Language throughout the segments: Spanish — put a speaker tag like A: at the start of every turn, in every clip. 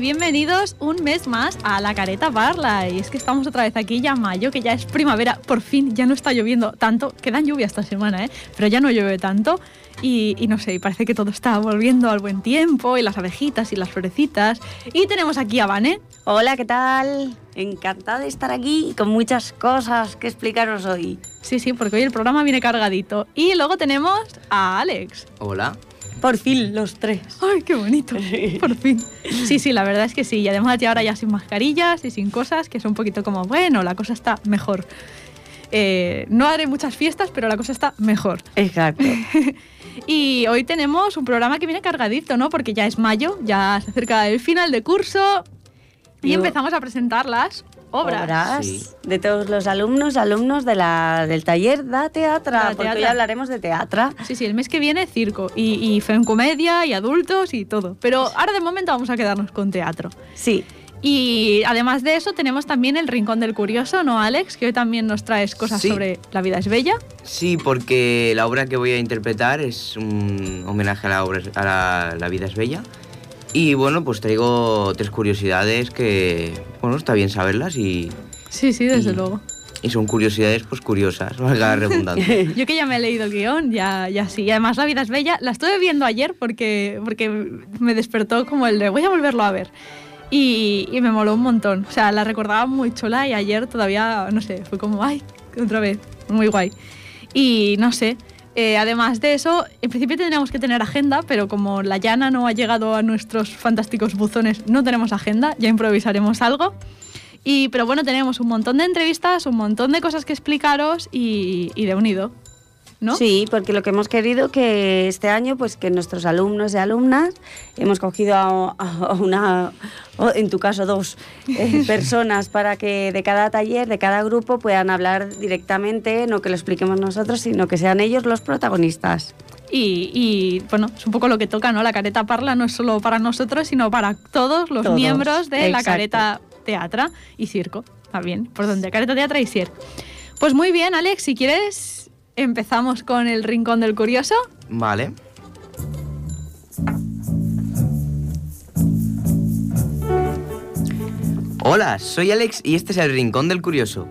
A: y bienvenidos un mes más a La Careta Parla. Y es que estamos otra vez aquí ya mayo, que ya es primavera, por fin ya no está lloviendo tanto. Quedan lluvia esta semana, ¿eh? Pero ya no llueve tanto. Y, y no sé, y parece que todo está volviendo al buen tiempo, y las abejitas y las florecitas. Y tenemos aquí a Vane.
B: Hola, ¿qué tal? Encantada de estar aquí y con muchas cosas que explicaros hoy.
A: Sí, sí, porque hoy el programa viene cargadito. Y luego tenemos a Alex.
C: Hola.
B: Por fin, los tres.
A: ¡Ay, qué bonito! Por fin. Sí, sí, la verdad es que sí. Y además ya ahora ya sin mascarillas y sin cosas, que es un poquito como, bueno, la cosa está mejor. Eh, no haré muchas fiestas, pero la cosa está mejor.
B: Exacto.
A: y hoy tenemos un programa que viene cargadito, ¿no? Porque ya es mayo, ya se acerca el final de curso y empezamos a presentar las obras.
B: Obras
C: Sí.
B: de todos los alumnos, alumnos de la, del taller da teatra,
A: Da
B: porque
A: teatra.
B: hoy hablaremos de teatra.
A: Sí, sí, el mes que viene circo y, y comedia y adultos y todo. Pero ahora de momento vamos a quedarnos con teatro.
B: Sí,
A: Y además de eso tenemos también el Rincón del Curioso, ¿no, Alex? Que hoy también nos traes cosas
C: Sí.
A: sobre La vida es bella.
C: Sí, porque la obra que voy a interpretar es un homenaje a la obra a la, La vida es bella. Y bueno, pues traigo tres curiosidades que, bueno, está bien saberlas y,
A: Sí, sí, desde
C: Y-
A: luego.
C: y son curiosidades pues curiosas, valga la redundancia.
A: Yo que ya me he leído el guion, ya, ya sí. Y además La vida es bella, la estuve viendo ayer porque, porque me despertó como el de voy a volverlo a ver. Y, y me moló un montón. O sea, la recordaba muy chula y ayer todavía, no sé, fue como, ay, otra vez, muy guay. Y no sé, eh, además de eso, en principio tendríamos que tener agenda, pero como la llana no ha llegado a nuestros fantásticos buzones, no tenemos agenda, ya improvisaremos algo. Pero bueno, tenemos un montón de entrevistas, un montón de cosas que explicaros y, y de unido, ¿no?
B: sí, porque lo que hemos querido que este año, pues que nuestros alumnos y alumnas hemos cogido a, a una, en tu caso dos eh, personas para que de cada taller, de cada grupo puedan hablar directamente, no que lo expliquemos nosotros, sino que sean ellos los protagonistas.
A: Y, y, bueno, es un poco lo que toca, ¿no? La careta parla no es solo para nosotros, sino para todos los
B: Todos,
A: miembros de la careta teatra y circo. También, por donde careta teatra y circo. Pues muy bien, Alex, si quieres, empezamos con el rincón del curioso.
C: Vale. Hola, soy Alex y este es el Rincón del Curioso.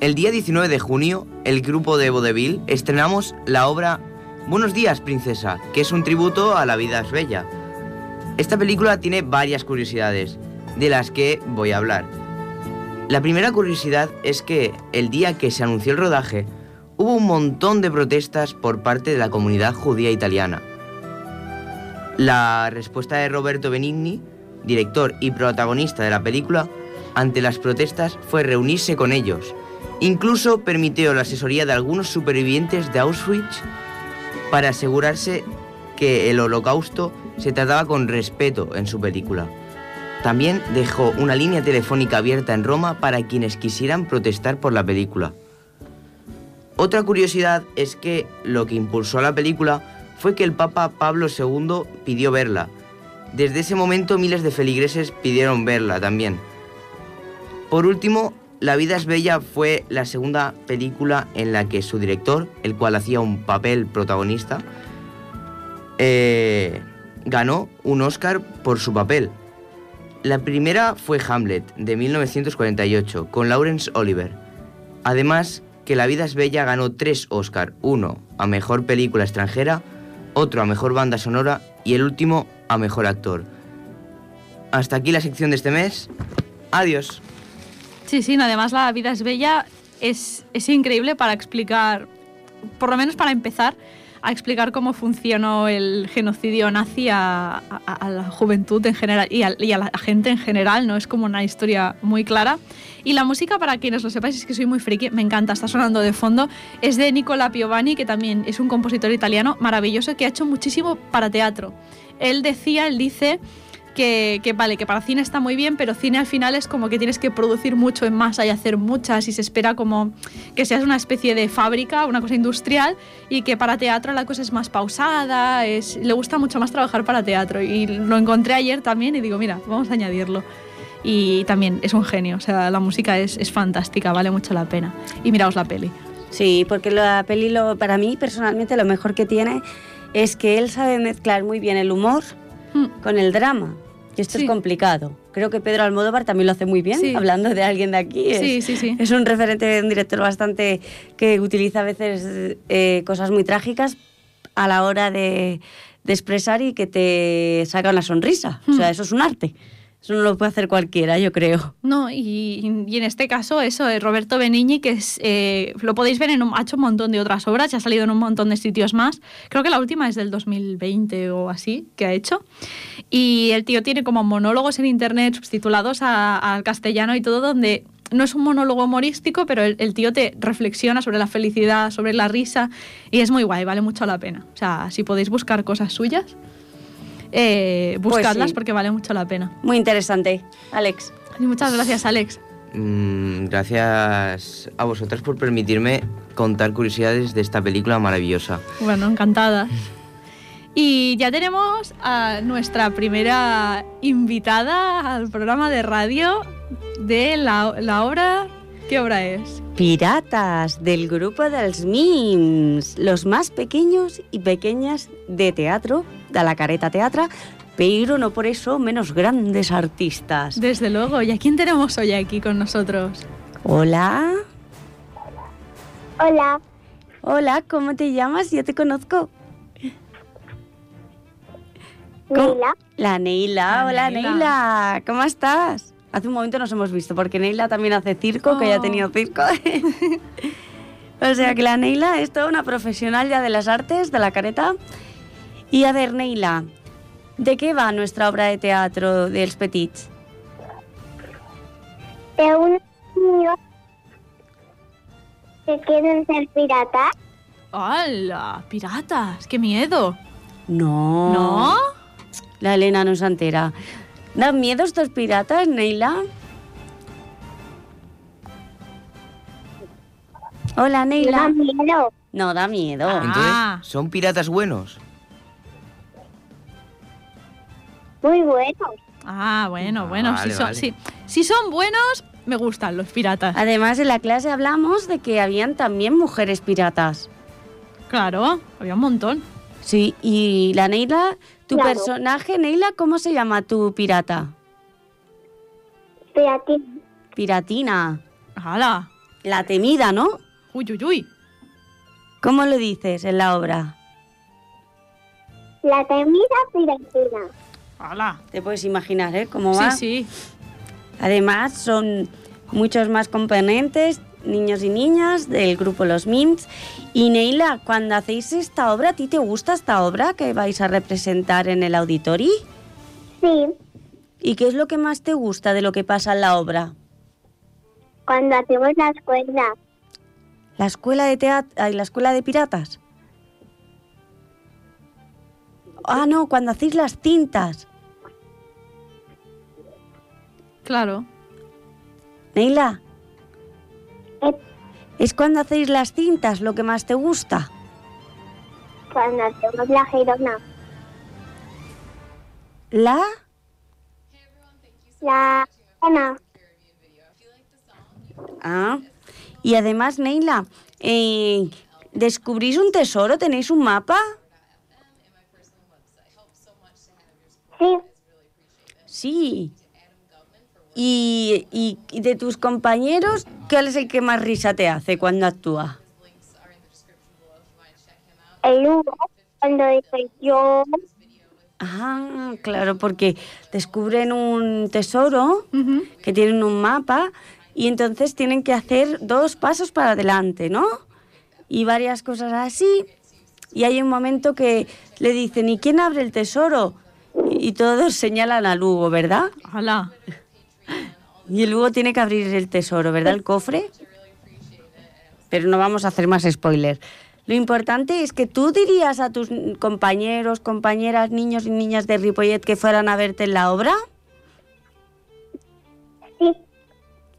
C: El día 19 de junio, el grupo de Vodevil estrenamos la obra Buenos días, princesa, que es un tributo a La vida es bella. Esta película tiene varias curiosidades, de las que voy a hablar. La primera curiosidad es que el día que se anunció el rodaje, hubo un montón de protestas por parte de la comunidad judía italiana. La respuesta de Roberto Benigni, director y protagonista de la película, ante las protestas fue reunirse con ellos. Incluso permitió la asesoría de algunos supervivientes de Auschwitz para asegurarse que el holocausto se trataba con respeto en su película. También dejó una línea telefónica abierta en Roma para quienes quisieran protestar por la película. Otra curiosidad es que lo que impulsó a la película fue que el Papa Pablo II pidió verla. Desde ese momento miles de feligreses pidieron verla también. Por último, La vida es bella fue la segunda película en la que su director, el cual hacía un papel protagonista, eh, ganó un Oscar por su papel. La primera fue Hamlet, de 1948, con Laurence Oliver. Además, que La vida es bella ganó tres Oscar, uno a Mejor Película Extranjera, otro a Mejor Banda Sonora y el último a Mejor Actor. Hasta aquí la sección de este mes. Adiós.
A: Sí, sí, además La vida es bella es, es increíble para explicar, por lo menos para empezar, a explicar cómo funcionó el genocidio nazi a, a- la juventud en general y a, y a la gente en general, ¿no? Es como una historia muy clara. Y la música, para quienes lo sepáis, es que soy muy friki, me encanta, está sonando de fondo, es de Nicola Piovani, que también es un compositor italiano maravilloso que ha hecho muchísimo para teatro. Él decía, él dice que, que, vale, que para cine está muy bien, pero cine al final es como que tienes que producir mucho en masa y hacer muchas y se espera como que seas una especie de fábrica, una cosa industrial y que para teatro la cosa es más pausada, es, le gusta mucho más trabajar para teatro y lo encontré ayer también y digo, mira, vamos a añadirlo. Y también es un genio, o sea, la música es, es fantástica, vale mucho la pena. Y miraos la peli.
B: Sí, porque la peli, lo, para mí personalmente, lo mejor que tiene es que él sabe mezclar muy bien el humor
A: Mm.
B: con el drama. Y esto
A: Sí.
B: es complicado, creo que Pedro Almodóvar también lo hace muy bien,
A: Sí.
B: hablando de alguien de aquí. Es,
A: Sí, sí, sí.
B: es un referente, un director bastante que utiliza a veces eh, cosas muy trágicas a la hora de, de expresar y que te saca una sonrisa. O sea,
A: Hmm.
B: eso es un arte. No lo puede hacer cualquiera, yo creo.
A: No, y, y en este caso, eso, eh, Roberto Benigni, que es, eh, lo podéis ver en un, ha hecho un montón de otras obras, ya ha salido en un montón de sitios más. Creo que la última es del 2020 o así, que ha hecho. Y el tío tiene como monólogos en internet subtitulados al castellano y todo, donde no es un monólogo humorístico, pero el, el tío te reflexiona sobre la felicidad, sobre la risa, y es muy guay, vale mucho la pena. O sea, si podéis buscar cosas suyas, eh, buscadlas
B: sí.
A: porque vale mucho la pena.
B: Muy interesante. Alex.
A: Y muchas gracias, Alex.
C: Mm, gracias a vosotras por permitirme contar curiosidades de esta película maravillosa.
A: Bueno, encantada. Y ya tenemos a nuestra primera invitada al programa de radio de la, la obra. ¿Qué obra es?
B: Piratas del grupo dels Mims, los más pequeños y pequeñas de teatro, de la careta teatra, pero no por eso menos grandes artistas.
A: Desde luego. ¿Y a quién tenemos hoy aquí con nosotros?
B: Hola,
D: Hola,
B: hola, ¿cómo te llamas? Yo te conozco. ¿Cómo?
D: Neila.
B: La Neila,
A: La
B: hola
A: Neila.
B: Neila, ¿cómo estás? Hace un momento nos hemos visto porque Neila también hace circo, que ya ha
A: Oh.
B: tenido circo. o sea que la Neila es toda una profesional ya de las artes, de la careta. Y a ver, Neila, ¿de qué va nuestra obra de teatro de Els Petits?
D: De unos niños que quieren ser piratas.
A: ¡Hala! ¡Piratas! ¡Qué miedo!
B: No.
A: ¿No?
B: La Elena no se entera. ¿Dan miedo estos piratas, Neila? Hola, Neila.
D: da miedo.
B: No, da miedo.
A: Ah.
C: Entonces, ¿son piratas buenos?
D: Muy buenos.
A: Ah, bueno, bueno.
C: Vale,
A: si, son,
C: vale.
A: si son buenos, me gustan los piratas.
B: Además, en la clase hablamos de que habían también mujeres piratas.
A: Claro, había un montón.
B: Sí, y la Neila, tu
D: Claro.
B: personaje, Neila, ¿cómo se llama tu pirata?
D: Piratas.
B: Piratina.
A: ¡Hala!
B: La temida, ¿no?
A: ¡Uy, uy, uy!
B: ¿Cómo lo dices en la obra?
D: La temida piratina.
A: ¡Hala!
B: Te puedes imaginar, ¿eh? ¿Cómo
A: Sí,
B: va?
A: sí.
B: Además, son muchos más componentes, niños y niñas del grupo Los Mims. Y Neila, cuando hacéis esta obra, ¿a ti te gusta esta obra que vais a representar en el auditorio?
D: Sí,
B: ¿Y qué es lo que más te gusta de lo que pasa en la obra?
D: cuando hacemos la escuela.
B: ¿La escuela de teatro, la escuela de piratas? Ah, no, cuando hacéis las cintas.
A: Claro.
B: Neila,
D: Eh,
B: ¿es cuando hacéis las cintas lo que más te gusta?
D: Cuando hacemos la girona.
B: ¿La?
D: La girona.
B: Ah, y además, Neila, eh, ¿descubrís un tesoro? ¿Tenéis un mapa?
D: Sí,
B: Sí. Y, y- y de tus compañeros, ¿cuál es el que más risa te hace cuando actúa?
D: el Hugo. Cuando dice yo.
B: Ah, claro, porque descubren un tesoro que tienen un mapa y entonces tienen que hacer dos pasos para adelante, ¿no? Y varias cosas así. Y hay un momento que le dicen, ¿y quién abre el tesoro? Y, y todos señalan a Lugo, ¿verdad?
A: ¡Hala!
B: Y el Lugo tiene que abrir el tesoro, ¿verdad? El cofre. Pero no vamos a hacer más spoiler. Lo importante es que tú dirías a tus compañeros, compañeras, niños y niñas de Ripollet que fueran a verte en la obra,
D: Sí,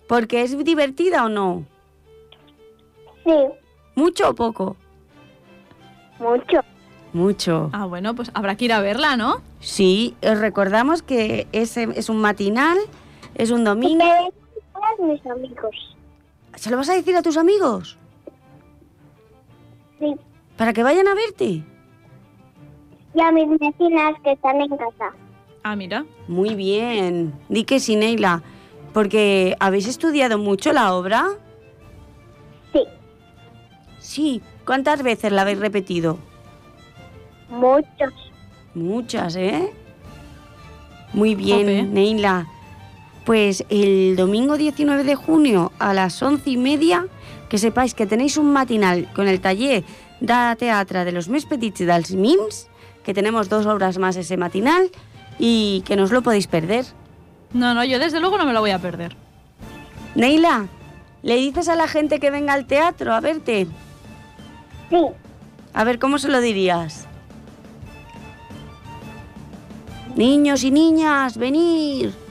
B: porque es divertida o no.
D: sí,
B: ¿Mucho o poco?
D: mucho.
B: Mucho.
A: Ah, bueno, pues habrá que ir a verla, ¿no?
B: Sí, os recordamos que es, es un matinal, es un domingo.
D: todos mis amigos.
B: ¿Se lo vas a decir a tus amigos?
D: Sí,
B: Para que vayan a verte.
D: y a mis vecinas que están en casa.
A: Ah, mira.
B: Muy bien. Di que sí, Neila. Porque ¿habéis estudiado mucho la obra?
D: Sí,
B: Sí. ¿Cuántas veces la habéis repetido?
D: muchos.
B: Muchas, ¿eh? Muy bien. Neila. Pues el domingo 19 de junio a las once y media, que sepáis que tenéis un matinal con el taller de teatre de los més petits dels mims, que tenemos dos obras más ese matinal y que no os lo podéis perder.
A: No, no, yo desde luego no me lo voy a perder.
B: Neila, ¿le dices a la gente que venga al teatro a verte?
D: Sí,
B: A ver, ¿cómo se lo dirías? Niños y niñas, venir.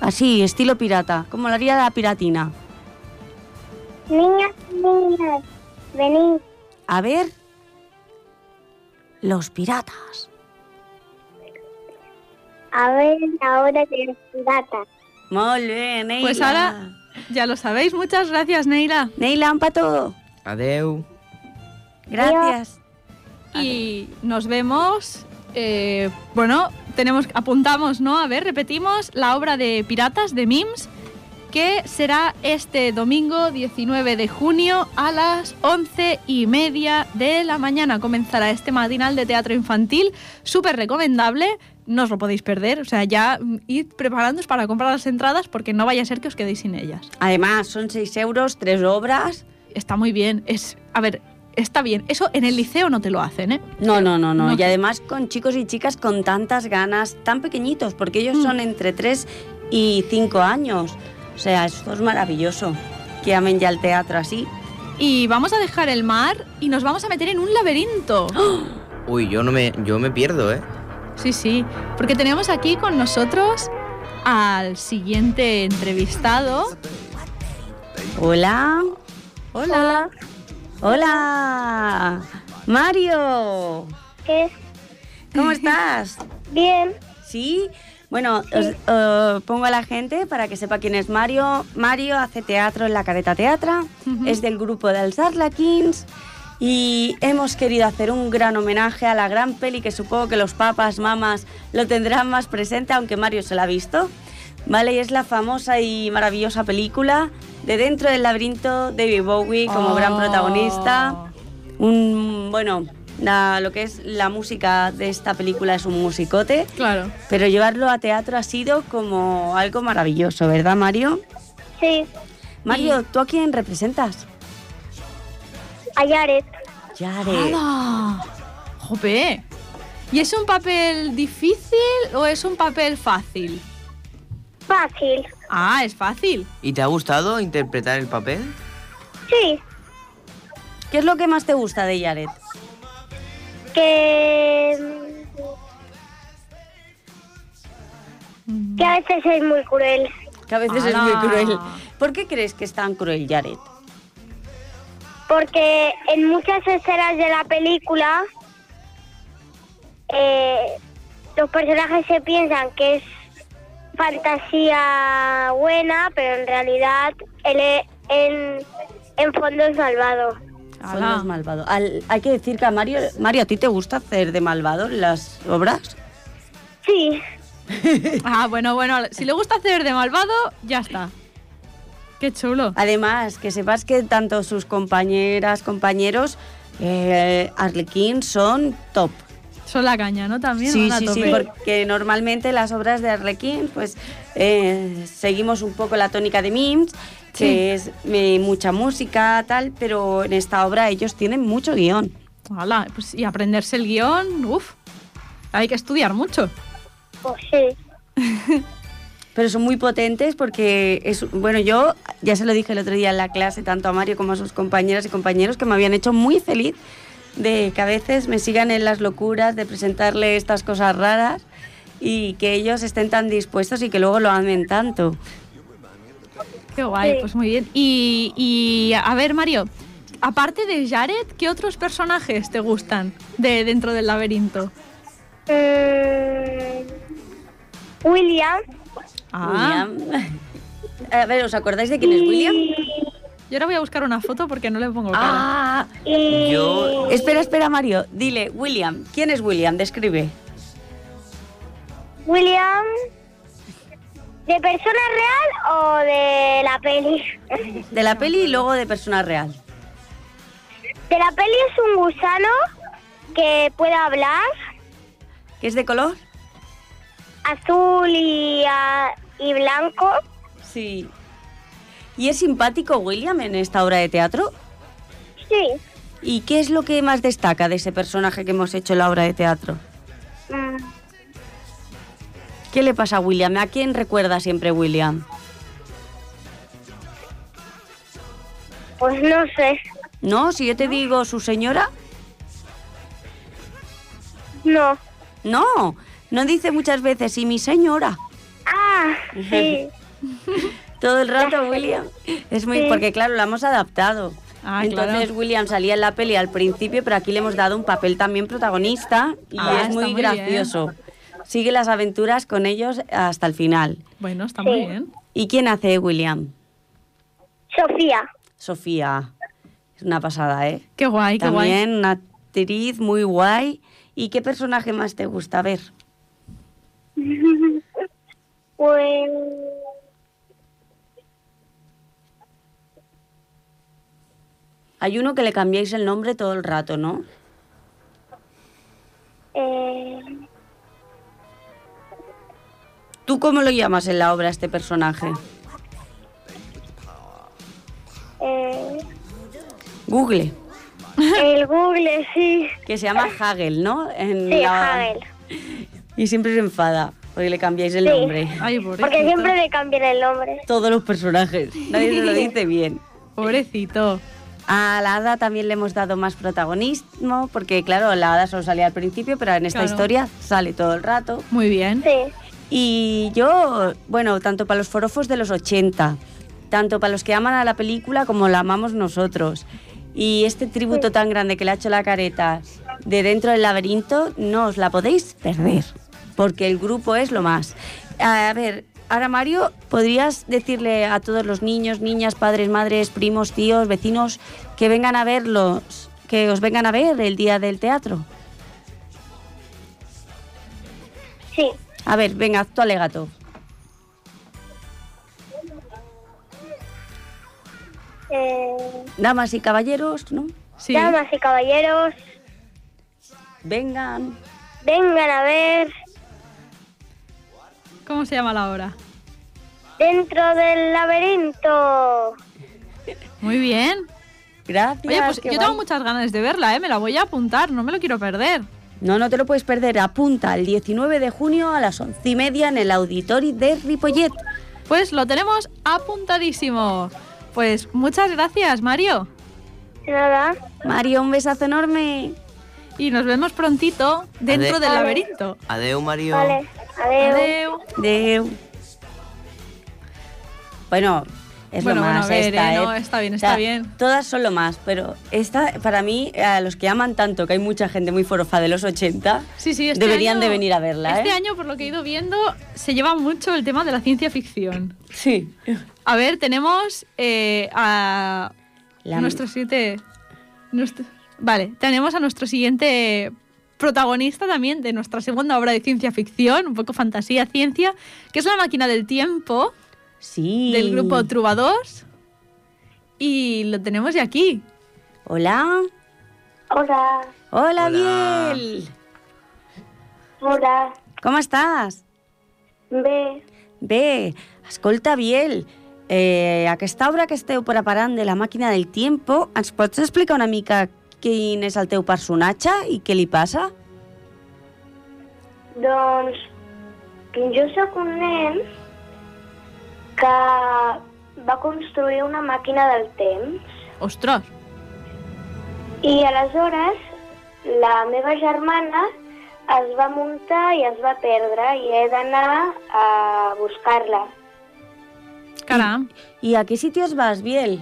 B: Así, estilo pirata, como lo haría la piratina.
D: niñas, niñas, venid.
B: A ver. Los piratas.
D: A ver ahora de los piratas.
B: Muy bien, Neila.
A: Pues ahora, ya lo sabéis. Muchas gracias, Neila.
B: Neila, un pato.
C: Adeu.
B: Gracias.
A: Y nos vemos. Eh, bueno, tenemos, apuntamos, ¿no? A ver, repetimos la obra de Piratas de Mims, que será este domingo 19 de junio a las 11 y media de la mañana. Comenzará este matinal de teatro infantil, súper recomendable. No os lo podéis perder, o sea, ya mm, id preparándoos para comprar las entradas porque no vaya a ser que os quedéis sin ellas.
B: Además, son 6 euros, tres obras.
A: Está muy bien, es, a ver, está bien. Eso en el liceo no te lo hacen, ¿eh?
B: No, no, no, no.
A: No.
B: Y además con chicos y chicas con tantas ganas, tan pequeñitos, porque ellos
A: Mm.
B: son entre 3 y 5 años. O sea, esto es maravilloso. Que amen ya el teatro así.
A: Y vamos a dejar el mar y nos vamos a meter en un laberinto.
C: Uy, yo no me, yo me pierdo, ¿eh?
A: Sí, sí, porque tenemos aquí con nosotros al siguiente entrevistado.
B: Hola.
A: Hola.
B: Hola. Mario.
D: ¿Qué?
B: ¿Cómo estás?
D: Bien,
B: Sí. Bueno, os, pongo a la gente para que sepa quién es Mario. Mario hace teatro en la Careta Teatra, es del grupo dels Arlequins y hemos querido hacer un gran homenaje a la gran peli que supongo que los papas, mamás lo tendrán más presente, aunque Mario se la ha visto. Vale, y es la famosa y maravillosa película de Dentro del laberinto, David Bowie como gran
A: Oh.
B: protagonista. Un, bueno, la- lo que es la música de esta película es un musicote.
A: Claro.
B: Pero llevarlo a teatro ha sido como algo maravilloso, ¿verdad, Mario?
D: sí.
B: Mario, ¿tú a quién representas?
D: A Yaret.
B: Yare.
A: ¡Hala! ¡Jope! ¿Y es un papel difícil o es un papel fácil?
D: Fácil.
A: Ah, es fácil.
C: ¿Y te ha gustado interpretar el papel?
D: Sí,
B: ¿Qué es lo que más te gusta de Yaret?
D: que... Que a veces es muy cruel.
B: Que a veces
A: ¡Hala!
B: es muy cruel. ¿Por qué crees que es tan cruel Yaret?
D: Porque en muchas escenas de la película eh, los personajes se piensan que es fantasía buena, pero en realidad él es- en, en fondo es malvado.
B: Fondo
A: ¡Hala!
B: es malvado. Al- hay que decir que a Mario... Mario, ¿a ti te gusta hacer de malvado en las obras?
D: Sí,
A: Ah, bueno, bueno. Si le gusta hacer de malvado, ya está. Qué chulo.
B: Además, que sepas que tanto sus compañeras, compañeros, eh, Arlequín son top.
A: Son la caña, ¿no? También.
B: Sí, sí, sí, porque normalmente las obras de Arlequín, pues eh, seguimos un poco la tónica de Mims, que es eh, mucha música, tal, pero en esta obra ellos tienen mucho guion.
A: Hala, pues, y aprenderse el guion, uff. Hay que estudiar mucho.
D: pues sí.
B: Pero son muy potentes porque es, bueno, yo ya se lo dije el otro día en la clase, tanto a Mario como a sus compañeras y compañeros, que me habían hecho muy feliz de que a veces me sigan en las locuras de presentarle estas cosas raras y que ellos estén tan dispuestos y que luego lo amen tanto.
A: Qué guay,
D: Sí.
A: pues muy bien. Y, y, a ver, Mario, aparte de Jared, ¿qué otros personajes te gustan de dentro del laberinto?
D: Mm, William.
A: Ah,
B: William. A ver, ¿os acordáis de quién es William?
A: Yo ahora voy a buscar una foto porque no le pongo cara.
B: Ah,
C: Yo-
B: espera, espera, Mario. Dile, William. ¿Quién es William? Describe.
D: William, ¿de persona real o de la peli?
B: De la peli y luego de persona real.
D: De la peli es un gusano que puede hablar,
B: ¿Qué es de color?
D: azul y, ah, y blanco.
B: Sí. ¿Y es simpático William en esta obra de teatro?
D: Sí.
B: ¿Y qué es lo que más destaca de ese personaje que hemos hecho en la obra de teatro?
D: Mm,
B: ¿Qué le pasa a William? ¿A quién recuerda siempre William?
D: Pues no sé.
B: ¿No? Si yo te digo su señora,
D: No.
B: no. No dice muchas veces, y mi señora.
D: Ah, sí.
B: Todo el rato, William. Es muy.
D: Sí.
B: Porque, claro, la hemos adaptado.
A: Ah,
B: Entonces,
A: claro.
B: William salía en la peli al principio, pero aquí le hemos dado un papel también protagonista y
A: Ah,
B: es muy
A: muy
B: gracioso. Sigue las aventuras con ellos hasta el final.
A: Bueno, está
D: Sí.
A: muy bien.
B: ¿Y quién hace William?
D: Sofía.
B: Sofía. Es una pasada, ¿eh?
A: Qué guay, qué guay.
B: También una actriz muy guay. ¿Y qué personaje más te gusta ver?
D: Pues.
B: Hay uno que le cambiáis el nombre todo el rato, ¿no?
D: Eh,
B: ¿Tú cómo lo llamas en la obra a este personaje?
D: eh,
B: Google,
D: el Google, sí.
B: que se llama Hagel, ¿no? En
D: Sí,
B: la-
D: Hagel.
B: Y siempre se enfada porque le cambiáis el
D: Sí.
B: nombre.
A: Ay,
D: Porque siempre le cambian el nombre.
B: Todos los personajes. Nadie se lo dice bien.
A: Pobrecito.
B: A la hada también le hemos dado más protagonismo, porque claro, la hada solo salía al principio, pero en esta
A: Claro.
B: historia sale todo el rato.
A: Muy bien.
D: Sí.
B: Y yo, bueno, tanto para los forofos de los 80, tanto para los que aman a la película como la amamos nosotros. Y este tributo tan grande que le ha hecho la careta de dentro del laberinto, no os la podéis perder, porque el grupo es lo más. A ver, ahora Mario, ¿podrías decirle a todos los niños, niñas, padres, madres, primos, tíos, vecinos, que vengan a verlos, que os vengan a ver el día del teatro?
D: Sí.
B: A ver, venga, haz tu alegato.
D: Eh,
B: Damas y caballeros, ¿no?
A: Sí.
D: Damas y caballeros,
B: Vengan.
D: vengan a ver
A: ¿Cómo se llama la obra?
D: dentro del laberinto.
A: Muy bien.
B: Gracias.
A: Oye, pues yo
B: guay.
A: tengo muchas ganas de verla, ¿eh? Me la voy a apuntar, no me lo quiero perder.
B: No, no te lo puedes perder. Apunta el 19 de junio a las once y media en el Auditori de Ripollet.
A: Pues lo tenemos apuntadísimo. Pues muchas gracias, Mario.
D: Nada.
B: Mario, un besazo enorme.
A: Y nos vemos prontito dentro
C: Ade-
A: del laberinto.
C: Adeu, Mario.
D: Vale. Adiós.
A: Adeu.
B: Deu. Bueno, es
A: Bueno,
B: lo
A: bueno,
B: más
A: a ver,
B: esta,
A: eh,
B: ¿eh?
A: no, está bien, está bien.
B: Todas son lo más, pero esta, para mí, a los que aman tanto, que hay mucha gente muy forofa de los 80,
A: Sí, sí, este
B: deberían
A: año-
B: de venir a verla,
A: Este
B: ¿eh?
A: año, por lo que he ido viendo, se lleva mucho el tema de la ciencia ficción.
B: Sí.
A: A ver, tenemos eh, a
B: La-
A: nuestro siguiente... nuestro- vale, tenemos a nuestro siguiente protagonista también de nuestra segunda obra de ciencia ficción, un poco fantasía, ciencia, que es La máquina del tiempo,
B: Sí.
A: del grupo Trubados. Y lo tenemos ya aquí.
B: Hola.
D: Hola.
B: Hola,
C: Hola.
B: Biel.
D: Hola.
B: Com estàs?
D: Bé.
B: Bé, escolta, Biel, eh, aquesta obra que esteu preparant de la màquina del tiempo, ens pots explicar una mica quin és el teu personatge i què li passa?
D: Doncs jo sóc un nen que va construir una màquina del temps
A: Ostras,
D: i aleshores la meva germana es va muntar i es va perdre i he d'anar a buscar-la.
A: caram.
B: I a què sitios vas, Biel?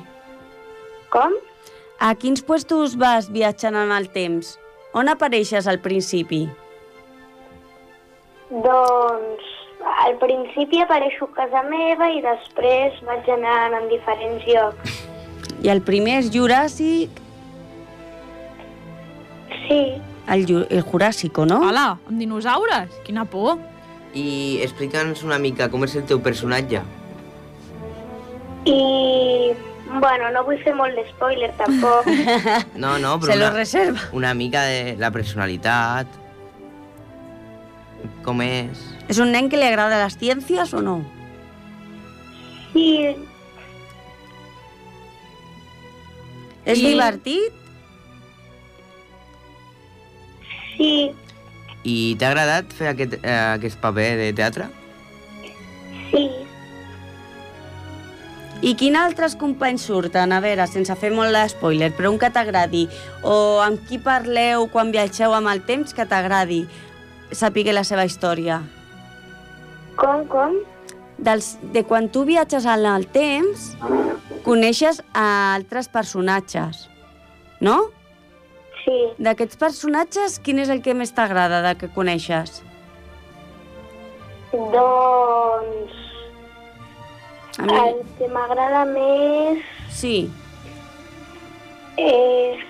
D: Com?
B: A quins puestos vas viatjant en el temps? On apareixes al principi?
D: Doncs al principi apareixo a casa meva i després vaig anant en diferents llocs.
B: I el primer és Juràssic,
D: Sí,
B: el, Ju- el Juràssico, no?
A: Hola, amb dinosaures. Quina por.
C: I explica'ns una mica com és el teu personatge.
D: I, bueno, no vull fer molt de spoiler tampoc.
C: No, no, però
B: Se lo
C: una,
B: reserva.
C: una mica de la personalitat. Com és...
B: ¿Es un nen que le agrada las ciencias o no?
D: Sí,
B: ¿Es
A: I-
B: divertit?
D: sí,
C: I t'ha agradat fer aquest, eh, aquest paper de teatre?
D: sí.
B: I quins altres companys surten? A veure, sense fer molt de spoiler, però un que t'agradi. O amb qui parleu quan viatgeu amb el temps que t'agradi saber la seva història.
D: Com, com?
B: Dels, de quan tu viatges en el temps, coneixes a altres personatges, no?
D: Sí.
B: D'aquests personatges, quin és el que més t'agrada de que coneixes?
D: Doncs
B: A mi,
D: el que m'agrada més
B: sí.
D: és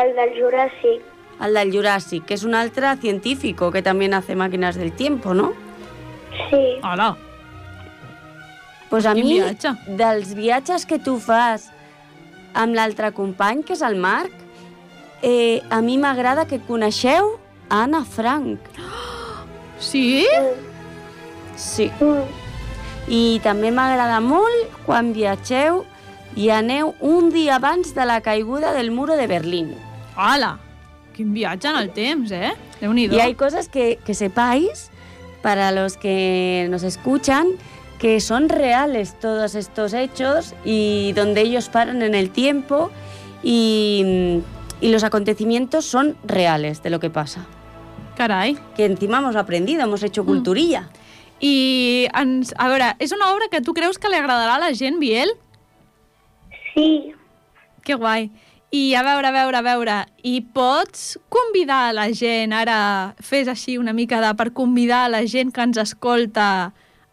D: el del Juràssic.
B: El del Jurassic, que és un altre científico que també hace màquines del tiempo, ¿no?
D: Sí.
A: Hola.
B: Pues a
A: Quin
B: mi,
A: viatge.
B: dels viatges que tu fas amb l'altre company, que és el Marc, eh, a mi m'agrada que coneixeu a Anna Frank.
A: Sí?
B: Sí.
D: Mm.
B: I també m'agrada molt quan viatgeu i aneu un dia abans de la caiguda del muro de Berlín.
A: Hola. Quin viatge en el temps, eh? Déu-n'hi-do.
B: Y hay cosas que, que sepáis, para los que nos escuchan, que son reales todos estos hechos y donde ellos paran en el tiempo y, y los acontecimientos son reales de lo que pasa.
A: Carai.
B: Que encima hemos aprendido, hemos hecho culturilla.
A: I, ens, a veure, és una obra que tu creus que li agradarà a la gent, Biel?
D: Sí.
A: Que guai. I a veure, a veure, a veure, i pots convidar a la gent, ara fes així una mica de per convidar a la gent que ens escolta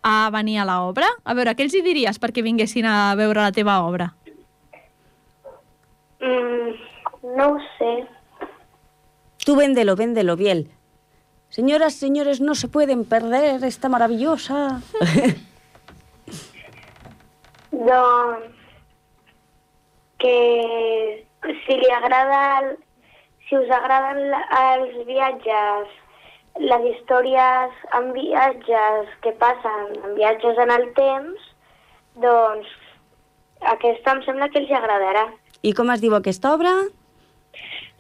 A: a venir a l'obra? A veure, què els hi diries perquè vinguessin a veure la teva obra?
D: Mm, no ho sé.
B: Tú véndelo, véndelo, Biel. Señoras, señores, no se pueden perder esta maravillosa...
D: Doncs que si li agrada si us agraden la- els viatges, les històries en viatges que passen en viatges en el temps, doncs aquesta em sembla que els agradarà.
B: I com es diu aquesta obra?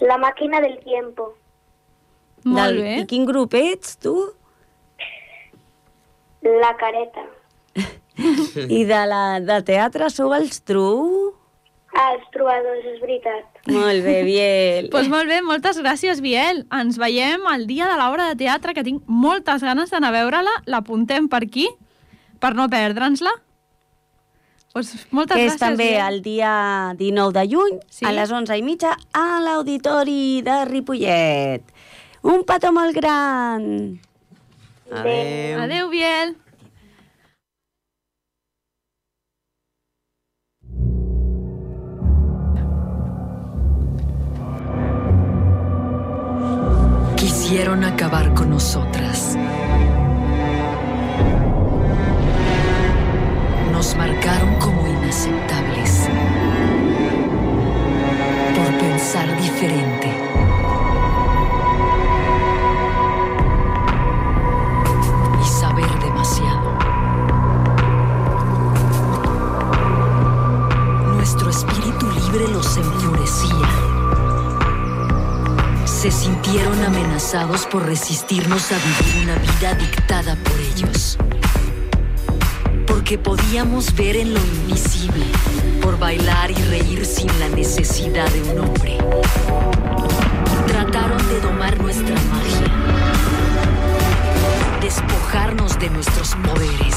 D: La màquina del tiempo.
A: Molt
B: Del-
A: bé.
B: I quin grup ets, tu?
D: La careta.
B: I de, la, de teatre sou els Tru?
D: Ah, els trobadors, és veritat.
B: Molt bé, Biel.
A: Doncs pues molt bé, moltes gràcies, Biel. Ens veiem el dia de l'obra de teatre, que tinc moltes ganes d'anar a veure-la. L'apuntem per aquí, per no perdre'ns-la. Pues moltes
B: que és
A: gràcies,
B: també
A: Biel.
B: el dia 19 de juny,
A: Sí.
B: a les 11 i mitja, a l'Auditori de Ripollet. Un petó molt gran!
C: Adeu.
A: Adéu, Biel.
E: Quisieron acabar con nosotras. Nos marcaron como inaceptables por pensar diferente. Se sintieron amenazados por resistirnos a vivir una vida dictada por ellos. Porque podíamos ver en lo invisible, por bailar y reír sin la necesidad de un hombre. Trataron de domar nuestra magia, despojarnos de nuestros poderes,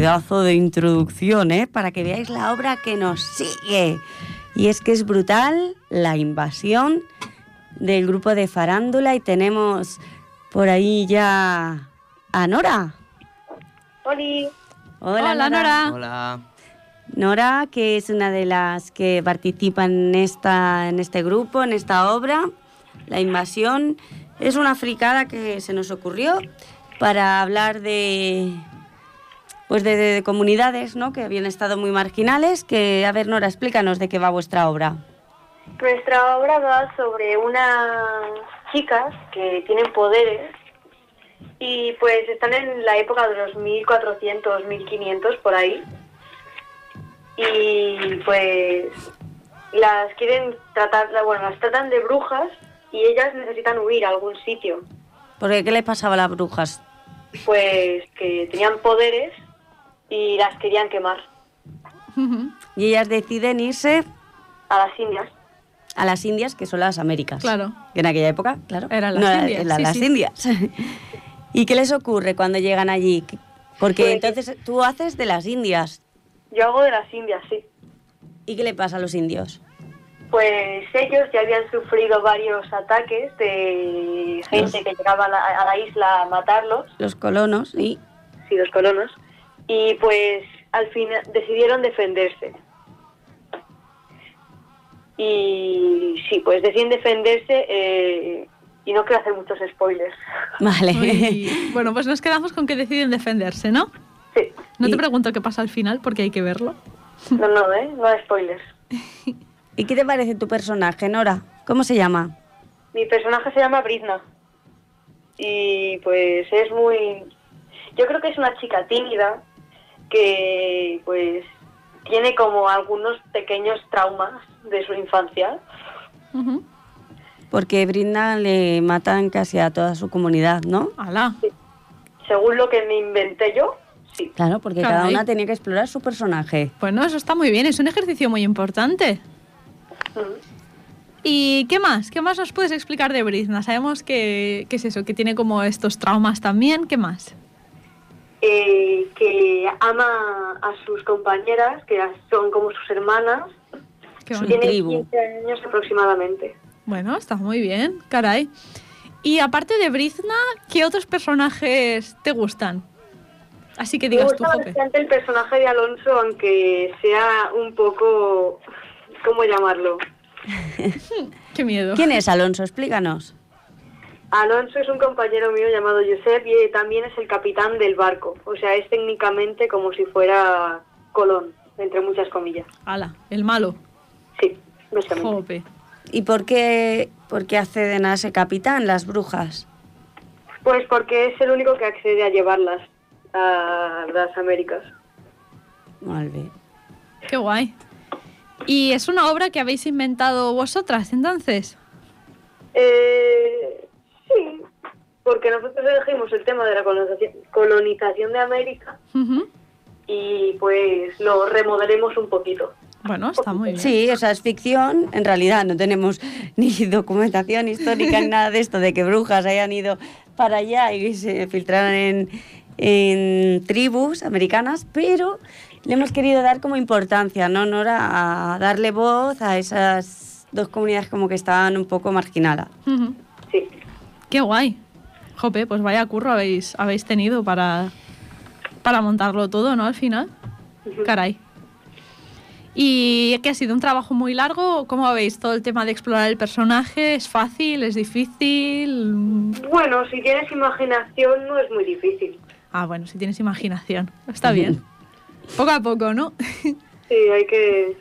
B: pedazo de introducción, ¿eh? Para que veáis la obra que nos sigue. Y es que es brutal la invasión del grupo de farándula y tenemos por ahí ya a Nora.
F: Oli,
B: Hola,
A: Hola, Nora.
C: Hola.
B: Nora, que es una de las que participan en, esta, en este grupo, en esta obra, La Invasión. Es una fricada que se nos ocurrió para hablar de, pues de, de comunidades ¿no? que habían estado muy marginales. Que, a ver, Nora, explícanos de qué va vuestra obra.
F: nuestra obra va sobre unas chicas que tienen poderes y pues están en la época de los 1400, 1500 por ahí. Y pues las quieren tratar, bueno, las tratan de brujas y ellas necesitan huir a algún sitio.
B: Porque, ¿qué le pasaba a las brujas?
F: Pues que tenían poderes y las querían quemar
B: Y ellas deciden irse
F: a las indias.
B: a las Indias, que son las Américas.
A: Claro.
B: Que en aquella época, claro.
A: Eran las
B: no,
A: Indias, sí,
B: las
A: sí.
B: Indias. ¿Y qué les ocurre cuando llegan allí? Porque
F: Pues-
B: entonces tú haces de las Indias.
F: Yo hago de las indias, sí.
B: ¿Y qué le pasa a los indios?
F: Pues ellos ya habían sufrido varios ataques de gente que llegaba a la, a la isla a matarlos,
B: Los colonos, y
F: sí, los colonos, y pues al final decidieron defenderse. Y sí, pues deciden defenderse eh, y no quiero hacer muchos spoilers.
B: Vale.
A: Uy, bueno, pues nos quedamos con que deciden defenderse, ¿no?
F: Sí,
A: No
B: Y-
A: te pregunto qué pasa al final porque hay que verlo.
F: no, no, ¿eh? No hay spoilers.
B: ¿Y qué te parece tu personaje, Nora? ¿Cómo se llama?
F: Mi personaje se llama Britna. Y pues es muy... Yo creo que es una chica tímida que pues tiene como algunos pequeños traumas de su infancia.
B: Porque Brinda le matan casi a toda su comunidad, ¿no?
A: Alá.
F: Según lo que me inventé yo, sí.
B: Claro, porque cada una tenía que explorar su personaje.
A: Bueno, eso está muy bien, es un ejercicio muy importante. ¿Y qué más? ¿Qué más nos puedes explicar de Brizna? Sabemos que, que es eso, que tiene como estos traumas también. ¿Qué más?
F: Eh, que ama a sus compañeras, que son como sus hermanas.
A: Qué.
F: Tiene
B: tribu.
F: 15 años aproximadamente.
A: Bueno, está muy bien, caray. Y aparte de Brizna, ¿qué otros personajes te gustan? Así que
F: Me
A: digas tú,
F: gusta
A: Jope.
F: bastante el personaje de Alonso, aunque sea un poco... ¿Cómo llamarlo?
A: Qué miedo.
B: ¿Quién es Alonso? Explícanos.
F: Alonso es un compañero mío llamado Josep y también es el capitán del barco. O sea, es técnicamente como si fuera Colón, entre muchas comillas.
A: Ala, el malo.
F: Sí, básicamente.
A: Jope.
B: ¿Y por qué, por qué acceden a ese capitán las brujas?
F: Pues porque es el único que accede a llevarlas a las Américas.
B: Bé.
A: Qué guay. ¿Y es una obra que habéis inventado vosotras entonces?
F: Eh, sí, porque nosotros elegimos el tema de la colonización, colonización de América y pues lo remodelemos un poquito.
A: Bueno, está muy bien.
B: Sí, o sea, es ficción. En realidad no tenemos ni documentación histórica ni nada de esto, de que brujas hayan ido para allá y se filtraran en, en tribus americanas, pero le hemos querido dar como importancia, ¿no, Nora? A darle voz a esas dos comunidades como que estaban un poco marginadas.
F: Sí.
A: Qué guay. Jope, pues vaya curro habéis, habéis tenido para, para montarlo todo, ¿no? Al final. Caray. ¿Y que ha sido un trabajo muy largo? ¿Cómo veis todo el tema de explorar el personaje? ¿Es fácil? ¿Es difícil?
F: Bueno, si tienes imaginación no es muy difícil.
A: Ah, bueno, si tienes imaginación. Está bien. Poco a poco, ¿no?
F: Sí, hay que...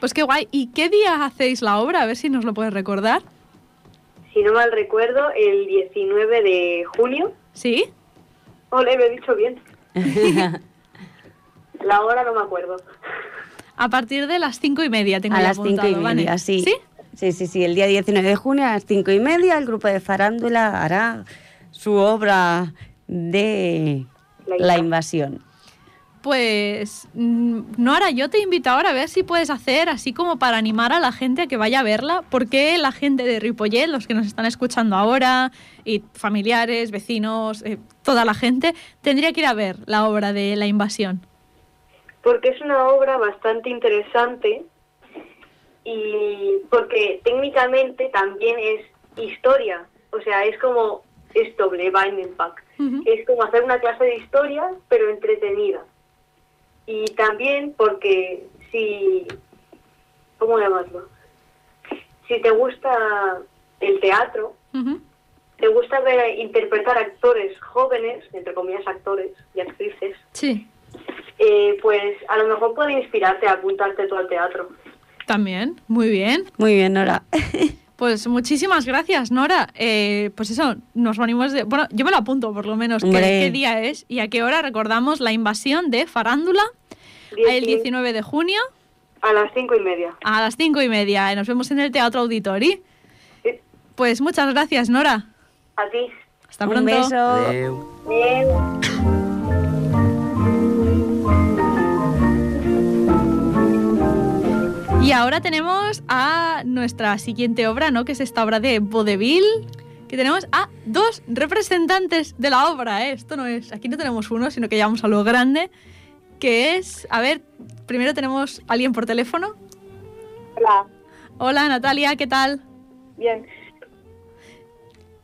A: Pues qué guay. ¿Y qué día hacéis la obra? A ver si nos lo puedes recordar.
F: Si no mal recuerdo, el 19 de junio.
A: ¿Sí?
F: Ole, me he dicho bien. La hora no me acuerdo.
A: A partir de las cinco y media tengo
B: a las cinco y
A: apuntado, ¿vale?
B: media, sí.
A: ¿Sí?
B: Sí, sí, sí. El día 19 de junio a las cinco y media el grupo de farándula hará su obra de
F: La
B: la invasión.
A: Pues mm, Nora, yo te invito ahora a ver si puedes hacer así como para animar a la gente a que vaya a verla, porque la gente de Ripollet, los que nos están escuchando ahora, y familiares, vecinos, eh, toda la gente, tendría que ir a ver la obra de La Invasión.
G: Porque es una obra bastante interesante y porque técnicamente también es historia, o sea, es como es doble Binding Pack. Es como hacer una clase de historia, pero entretenida. Y también porque si, ¿cómo llamarlo? Si te gusta el teatro, te gusta ver interpretar actores jóvenes, entre comillas actores y actrices,
A: Sí,
G: eh, pues a lo mejor puede inspirarte a apuntarte tú al teatro.
A: también, muy bien.
B: Muy bien, Nora.
A: Pues muchísimas gracias, Nora. Eh, pues eso, nos venimos de... Bueno, yo me lo apunto por lo menos, qué, día es y a qué hora recordamos la invasión de Farándula el 19 de junio
G: A las cinco y media.
A: a las 5 y media. Nos vemos en el Teatro Auditori.
G: Sí.
A: Pues muchas gracias, Nora.
G: A ti.
A: Hasta
B: Un
A: pronto.
B: beso.
C: Adeu.
G: Bien.
A: Ahora tenemos a nuestra siguiente obra, ¿no? Que es esta obra de Vaudeville. Que tenemos a dos representantes de la obra, ¿eh? Esto no es. Aquí no tenemos uno, sino que llevamos a lo grande. Que es. A ver, primero tenemos a alguien por teléfono.
G: Hola.
A: Hola, Natalia, ¿qué tal?
G: Bien.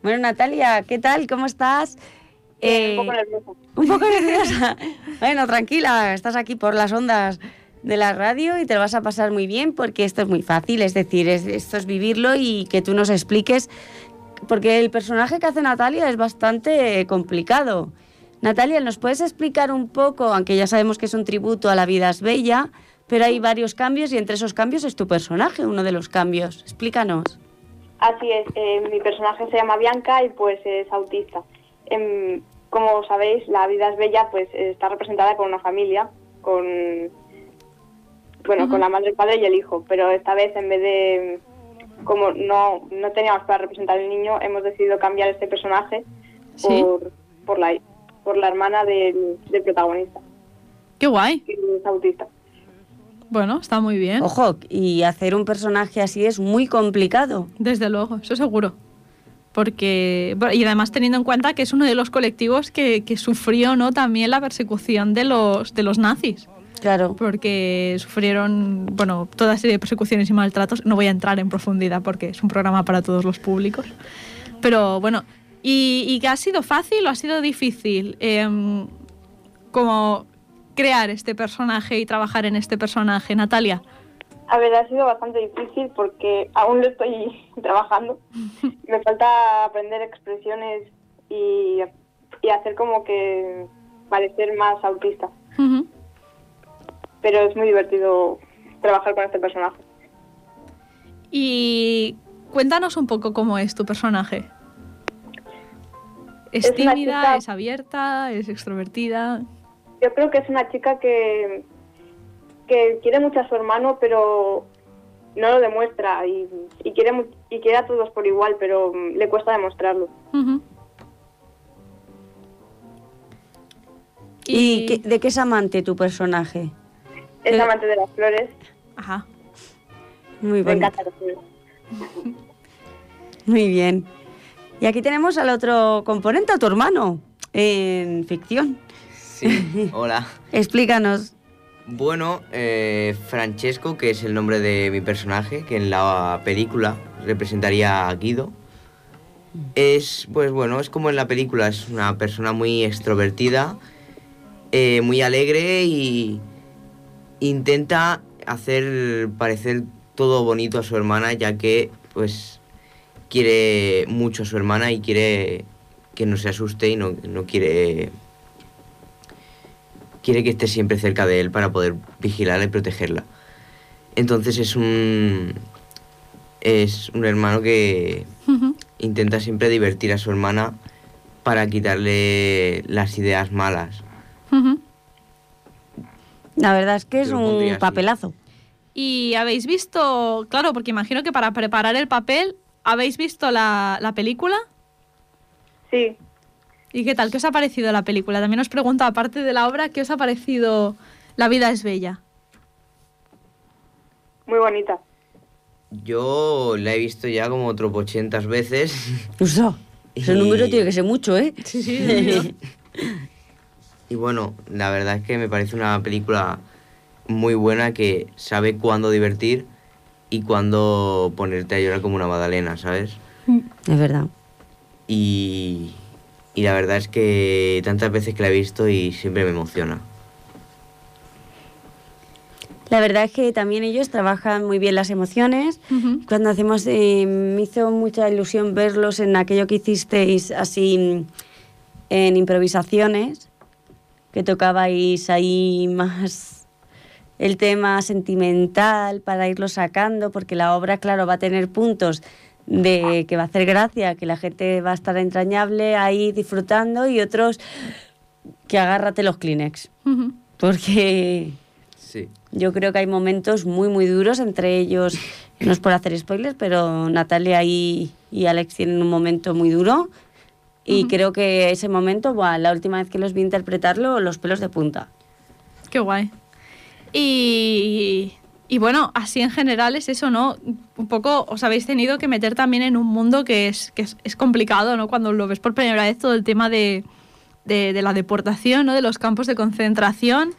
B: Bueno, Natalia, ¿qué tal? ¿Cómo estás? Eh,
G: Un poco nerviosa.
B: un poco nerviosa. bueno, tranquila, estás aquí por las ondas de la radio y te lo vas a pasar muy bien porque esto es muy fácil, es decir, es- esto es vivirlo y que tú nos expliques, porque el personaje que hace Natalia es bastante complicado. Natalia, ¿nos puedes explicar un poco, aunque ya sabemos que es un tributo a la vida es bella, pero hay varios cambios y entre esos cambios es tu personaje, uno de los cambios? Explícanos.
G: Así es, eh, mi personaje se llama Bianca y pues es autista. Em, como sabéis, la vida es bella, pues está representada con una familia, con bueno, con la madre, el padre y el hijo, pero esta vez en vez de como no, no teníamos para representar al niño, hemos decidido cambiar este personaje
A: Sí.
G: por, por la por la hermana del, del protagonista,
A: Qué guay.
G: que es autista.
A: Bueno, está muy bien.
B: Ojo, y hacer un personaje así es muy complicado.
A: Desde luego, eso seguro. Porque, y además teniendo en cuenta que es uno de los colectivos que, que sufrió ¿no? también la persecución de los, de los nazis.
B: Claro.
A: Porque sufrieron, bueno, toda serie de persecuciones y maltratos. No voy a entrar en profundidad porque es un programa para todos los públicos. Pero bueno, ¿y, y que ha sido fácil o ha sido difícil? Em, como crear este personaje y trabajar en este personaje, Natalia.
G: A ver, ha sido bastante difícil porque aún lo estoy trabajando. Me falta aprender expresiones y, y hacer como que parecer más autista. Pero es muy divertido trabajar con este personaje.
A: Y cuéntanos un poco cómo es tu personaje. ¿Es, tímida?
G: chica-
A: ¿Es abierta? ¿Es extrovertida?
G: Yo creo que es una chica que, que quiere mucho a su hermano, pero no lo demuestra y, y quiere y quiere a todos por igual, pero mm, le cuesta demostrarlo.
B: ¿Y qué- de qué es amante tu personaje?
G: Es
B: Eh,
G: amante de las flores,
A: Ajá.
B: Muy
G: me
B: bonito.
G: encanta las flores.
B: Muy bien. Y aquí tenemos al otro componente, a tu hermano, en ficción.
C: Sí, hola.
B: Explícanos.
C: Bueno, eh, Francesco, que es el nombre de mi personaje, que en la película representaría a Guido, es, pues bueno, es como en la película, es una persona muy extrovertida, eh, muy alegre y intenta hacer parecer todo bonito a su hermana, ya que pues quiere mucho a su hermana y quiere que no se asuste y no, no quiere quiere que esté siempre cerca de él para poder vigilarla y protegerla. Entonces es un es un hermano que intenta siempre divertir a su hermana para quitarle las ideas malas.
B: La verdad es que es un papelazo.
A: Y habéis visto, claro, porque imagino que para preparar el papel, ¿habéis visto la, la película?
G: Sí,
A: ¿Y qué tal? ¿Qué os ha parecido la película? También os pregunto, aparte de la obra, ¿qué os ha parecido La vida es bella?
G: Muy bonita.
C: Yo la he visto ya como tropochentas veces.
B: Usa. Ese
C: Y-
B: número tiene que ser mucho, ¿eh?
A: Sí, sí, mío.
C: Y bueno, la verdad es que me parece una película muy buena que sabe cuándo divertir y cuándo ponerte a llorar como una magdalena, ¿sabes?
B: Es verdad.
C: Y, y la verdad es que tantas veces que la he visto y siempre me emociona.
B: La verdad es que también ellos trabajan muy bien las emociones. Cuando hacemos, eh, me hizo mucha ilusión verlos en aquello que hicisteis así mm, en improvisaciones, que tocabais ahí más el tema sentimental para irlo sacando, porque la obra, claro, va a tener puntos de que va a hacer gracia, que la gente va a estar entrañable ahí disfrutando y otros que agárrate los Kleenex, porque
C: Sí.
B: yo creo que hay momentos muy, muy duros, entre ellos, no es por hacer spoilers, pero Natalia y, y Alex tienen un momento muy duro. Y creo que ese momento, buah, la última vez que los vi interpretarlo, los pelos de punta.
A: Qué guay. Y, y bueno, así en general es eso, ¿no? Un poco os habéis tenido que meter también en un mundo que es, que es, es complicado, ¿no? Cuando lo ves por primera vez todo el tema de, de, de la deportación, ¿no? De los campos de concentración.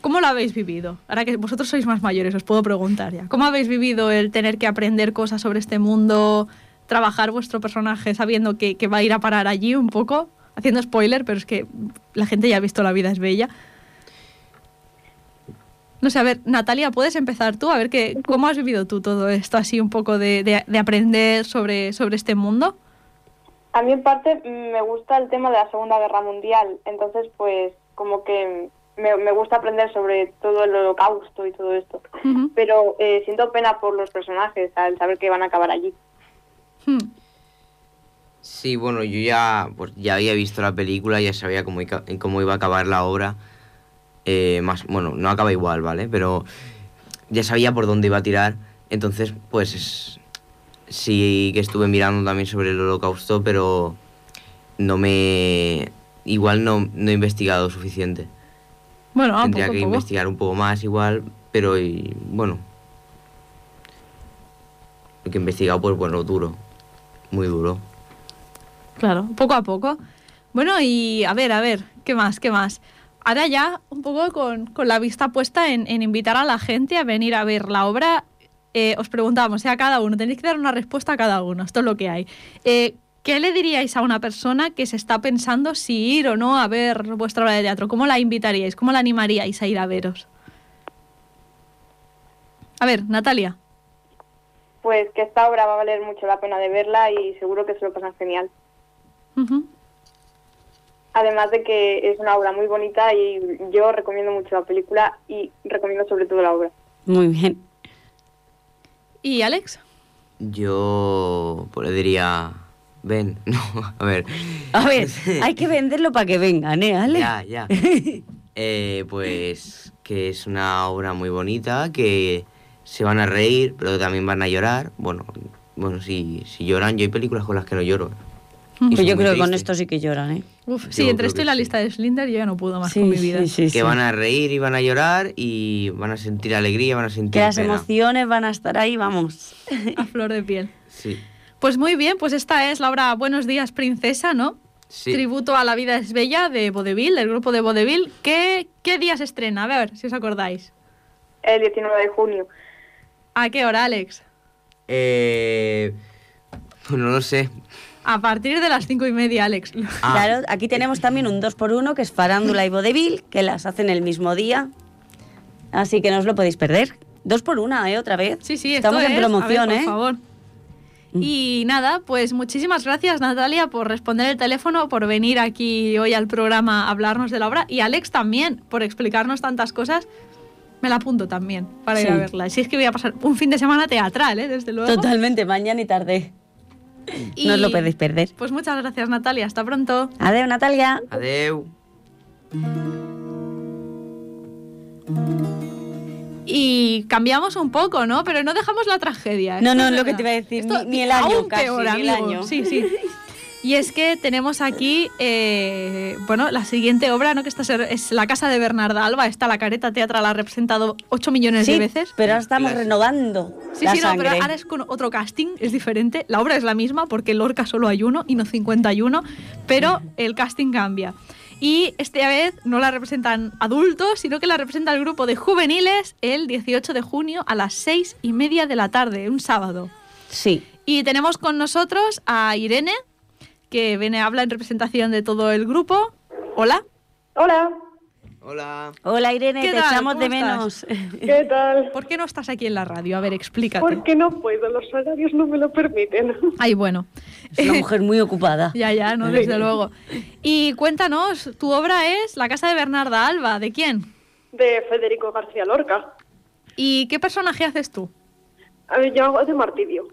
A: ¿Cómo lo habéis vivido? Ahora que vosotros sois más mayores, os puedo preguntar ya. ¿Cómo habéis vivido el tener que aprender cosas sobre este mundo, trabajar vuestro personaje sabiendo que, que va a ir a parar allí un poco? Haciendo spoiler, pero es que la gente ya ha visto La vida es bella. No sé, a ver, Natalia, ¿puedes empezar tú? A ver, que, ¿cómo has vivido tú todo esto así un poco de, de- de aprender sobre, sobre este mundo?
G: A mí en parte me gusta el tema de la Segunda Guerra Mundial, entonces pues como que me, me gusta aprender sobre todo el holocausto y todo esto. Pero eh, siento pena por los personajes al saber que van a acabar allí.
C: Sí, bueno, yo ya, pues, ya había visto la película, ya sabía cómo, cómo iba a acabar la obra. Eh, más, bueno, no acaba igual, ¿vale? Pero ya sabía por dónde iba a tirar. Entonces, pues es- sí que estuve mirando también sobre el holocausto, pero no me... Igual no, no he investigado suficiente.
A: Bueno, ah,
C: Tendría
A: poco
C: que
A: poco.
C: investigar un poco más igual, pero y, bueno. Lo que he investigado, pues bueno, duro. Muy duro.
A: Claro, poco a poco. Bueno, y a ver, a ver, ¿qué más? ¿Qué más? Ahora ya un poco con, con la vista puesta en, en invitar a la gente a venir a ver la obra, eh, os preguntamos, eh, a cada uno, tenéis que dar una respuesta a cada uno, esto es lo que hay. Eh, ¿Qué le diríais a una persona que se está pensando si ir o no a ver vuestra obra de teatro? ¿Cómo la invitaríais? ¿Cómo la animaríais a ir a veros? A ver, Natalia.
G: Pues que esta obra va a valer mucho la pena de verla y seguro que se lo pasan genial. Además de que es una obra muy bonita y yo recomiendo mucho la película y recomiendo sobre todo la obra.
B: Muy bien.
A: ¿Y Alex?
C: Yo pues le diría, ven, no, a ver.
B: A ver, hay que venderlo para que vengan, ¿eh, Ale?
C: Ya, ya. Eh, pues que es una obra muy bonita, que se van a reír, pero también van a llorar. Bueno, bueno, si, si lloran, yo hay películas con las que no lloro. Y
B: Pues yo creo que con esto sí que lloran, ¿eh?
A: Uf,
C: Yo
A: sí, entre esto y la
C: sí.
A: lista de Slinder yo ya no puedo más
B: Sí,
A: con mi vida.
B: sí, sí,
C: Que
B: sí.
C: van a reír y van a llorar y van a sentir alegría, van a sentir
B: Que las
C: pena.
B: emociones van a estar ahí, vamos.
A: A flor de piel.
C: Sí,
A: Pues muy bien, pues esta es la obra Buenos días, princesa, ¿no?
C: sí.
A: Tributo a la vida es bella de Vodevil, del grupo de Vodevil. ¿Qué, ¿Qué día se estrena? A ver si os acordáis.
G: El 19 de junio.
A: ¿A qué hora, Alex?
C: Eh, pues no lo sé.
A: A partir de las cinco y media, Alex.
C: Ah,
B: Claro, aquí tenemos también un 2x1 que es Farándula y Vodevil, que las hacen el mismo día. Así que no os lo podéis perder. Dos por una, ¿eh? Otra vez.
A: Sí, sí, esto
B: Estamos en
A: es-
B: promoción,
A: a ver,
B: ¿eh?
A: Por favor. Y nada, pues muchísimas gracias Natalia por responder el teléfono, por venir aquí hoy al programa a hablarnos de la obra y Alex también por explicarnos tantas cosas. Me la apunto también para ir a verla. Si es que voy a pasar un fin de semana teatral, ¿eh? desde luego.
B: Totalmente, mañana y tarde. No os lo podéis perder.
A: Pues muchas gracias Natalia, hasta pronto.
B: Adiós, Natalia.
C: Adeu.
A: Y cambiamos un poco, ¿no? Pero no dejamos la tragedia.
B: No, no,
A: es
B: lo que te iba a decir,
A: Esto
B: ni- ni el año
A: aún
B: casi,
A: peor,
B: ni el
A: amigo.
B: año.
A: Sí, sí. Y es que tenemos aquí, eh, bueno, la siguiente obra, ¿no? Que esta es- La Casa de Bernarda Alba. Esta la careta teatral la ha representado 8 millones
B: Sí,
A: de veces.
B: pero ahora estamos renovando
A: Sí,
B: la
A: sí, no, pero
B: sangre.
A: ahora es con otro casting, es diferente. La obra es la misma porque en Lorca solo hay uno y no 51, pero el casting cambia. Y esta vez no la representan adultos, sino que la representa el grupo de juveniles el 18 de junio a las 6 y media de la tarde, un sábado.
B: Sí.
A: Y tenemos con nosotros a Irene, que viene, habla en representación de todo el grupo. Hola.
H: Hola,
C: Hola.
B: Hola Irene,
A: ¿Qué
B: te
A: tal?
B: echamos
A: ¿Cómo
B: de
A: estás?
B: menos.
H: ¿qué tal?
A: ¿Por qué no estás aquí en la radio? A ver, explícate.
H: Porque no puedo, los horarios no me lo permiten.
A: Ay, bueno.
B: Es una mujer muy ocupada.
A: Ya, ya, no, desde luego. Y cuéntanos, tu obra es La casa de Bernarda Alba, ¿de quién?
H: De Federico García Lorca.
A: ¿Y qué personaje haces tú?
H: A ver, yo hago de martirio.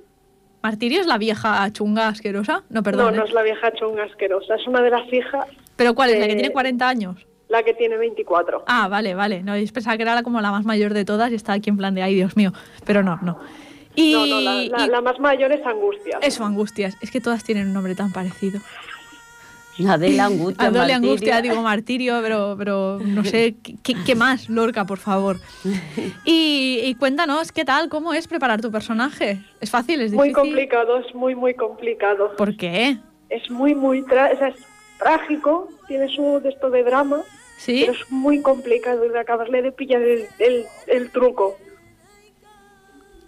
A: ¿Martirio es la vieja chunga asquerosa? No, perdón.
H: No,
A: ¿eh?
H: no es la vieja chunga asquerosa, es una de las hijas,
A: ¿Pero cuál es? ¿La que tiene 40 años?
H: la que tiene 24.
A: Ah, vale, vale. No, yo pensaba que era como la más mayor de todas y estaba aquí en plan de, ay, Dios mío. Pero no, no. Y,
H: No, no, la, la-
A: y-
H: la más mayor es Angustia.
A: Eso, Angustias. Es que todas tienen un nombre tan parecido.
B: Adela Angustia,
A: Adole
B: Martirio.
A: Angustia, digo Martirio, pero, pero no sé, ¿qué- ¿qué, qué más, Lorca, por favor? Y, y cuéntanos, ¿qué tal? ¿Cómo es preparar tu personaje? ¿Es fácil? ¿Es
H: muy
A: difícil?
H: complicado, es muy, muy complicado.
A: ¿Por qué?
H: Es muy, muy tra- o sea, es trágico, tiene su de esto de drama,
A: ¿Sí?
H: pero es muy complicado de acabarle de pillar el, el- el truco.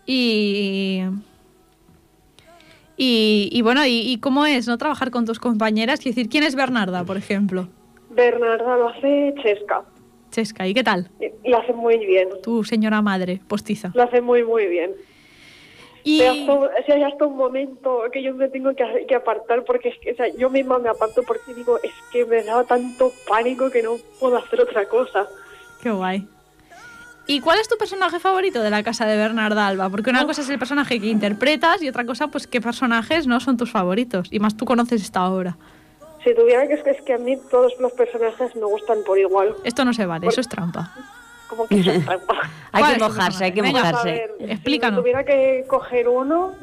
A: Y, y, y bueno, y, y cómo es no trabajar con tus compañeras? Quiero decir, ¿quién es Bernarda, por ejemplo?
H: Bernarda lo hace Chesca,
A: Chesca, ¿y qué tal?
H: y lo hace muy bien,
A: Tu señora madre, postiza.
H: lo hace muy, muy bien.
A: Y,
H: Pero hasta, un- o sea, hay hasta un momento que yo me tengo que, que apartar porque es que, o sea, yo misma me aparto porque digo, es que me da tanto pánico que no puedo hacer otra cosa.
A: qué guay. ¿Y cuál es tu personaje favorito de la casa de Bernarda Alba? Porque una cosa es el personaje que interpretas y otra cosa, pues, qué personajes no son tus favoritos. Y más tú conoces esta obra.
H: Si tuviera que es que, es que a mí todos los personajes me gustan por igual.
A: Esto no se vale, eso es trampa.
H: Como que eso es trampa.
B: Hay
A: ¿Cuál
B: que mojarse, hay que?
A: Venga,
B: mojarse.
H: ver,
A: explícanos.
H: Si tuviera que coger uno,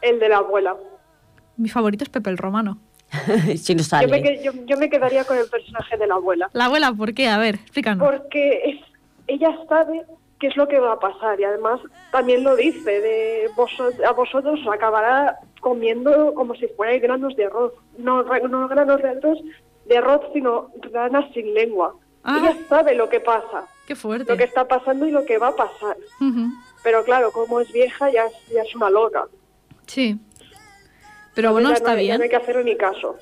H: el de la abuela.
A: Mi favorito es Pepe el Romano.
B: si no
H: Yo
B: sale.
H: me, que- yo, yo me quedaría con el personaje de la abuela.
A: La abuela, ¿por qué? A ver, explícanos.
H: Porque es, ella sabe qué es lo que va a pasar y además también lo dice, de vosotros, a vosotros os acabará comiendo como si fuerais granos de arroz. No, no granos de arroz, de arroz, sino ranas sin lengua.
A: Ah.
H: Ella sabe lo que pasa,
A: Qué fuerte.
H: lo que está pasando y lo que va a pasar. Pero claro, como es vieja, ya, es- ya es una loca.
A: Sí. Pero bueno, está
H: no,
A: bien.
H: no hay que hacerle ni caso.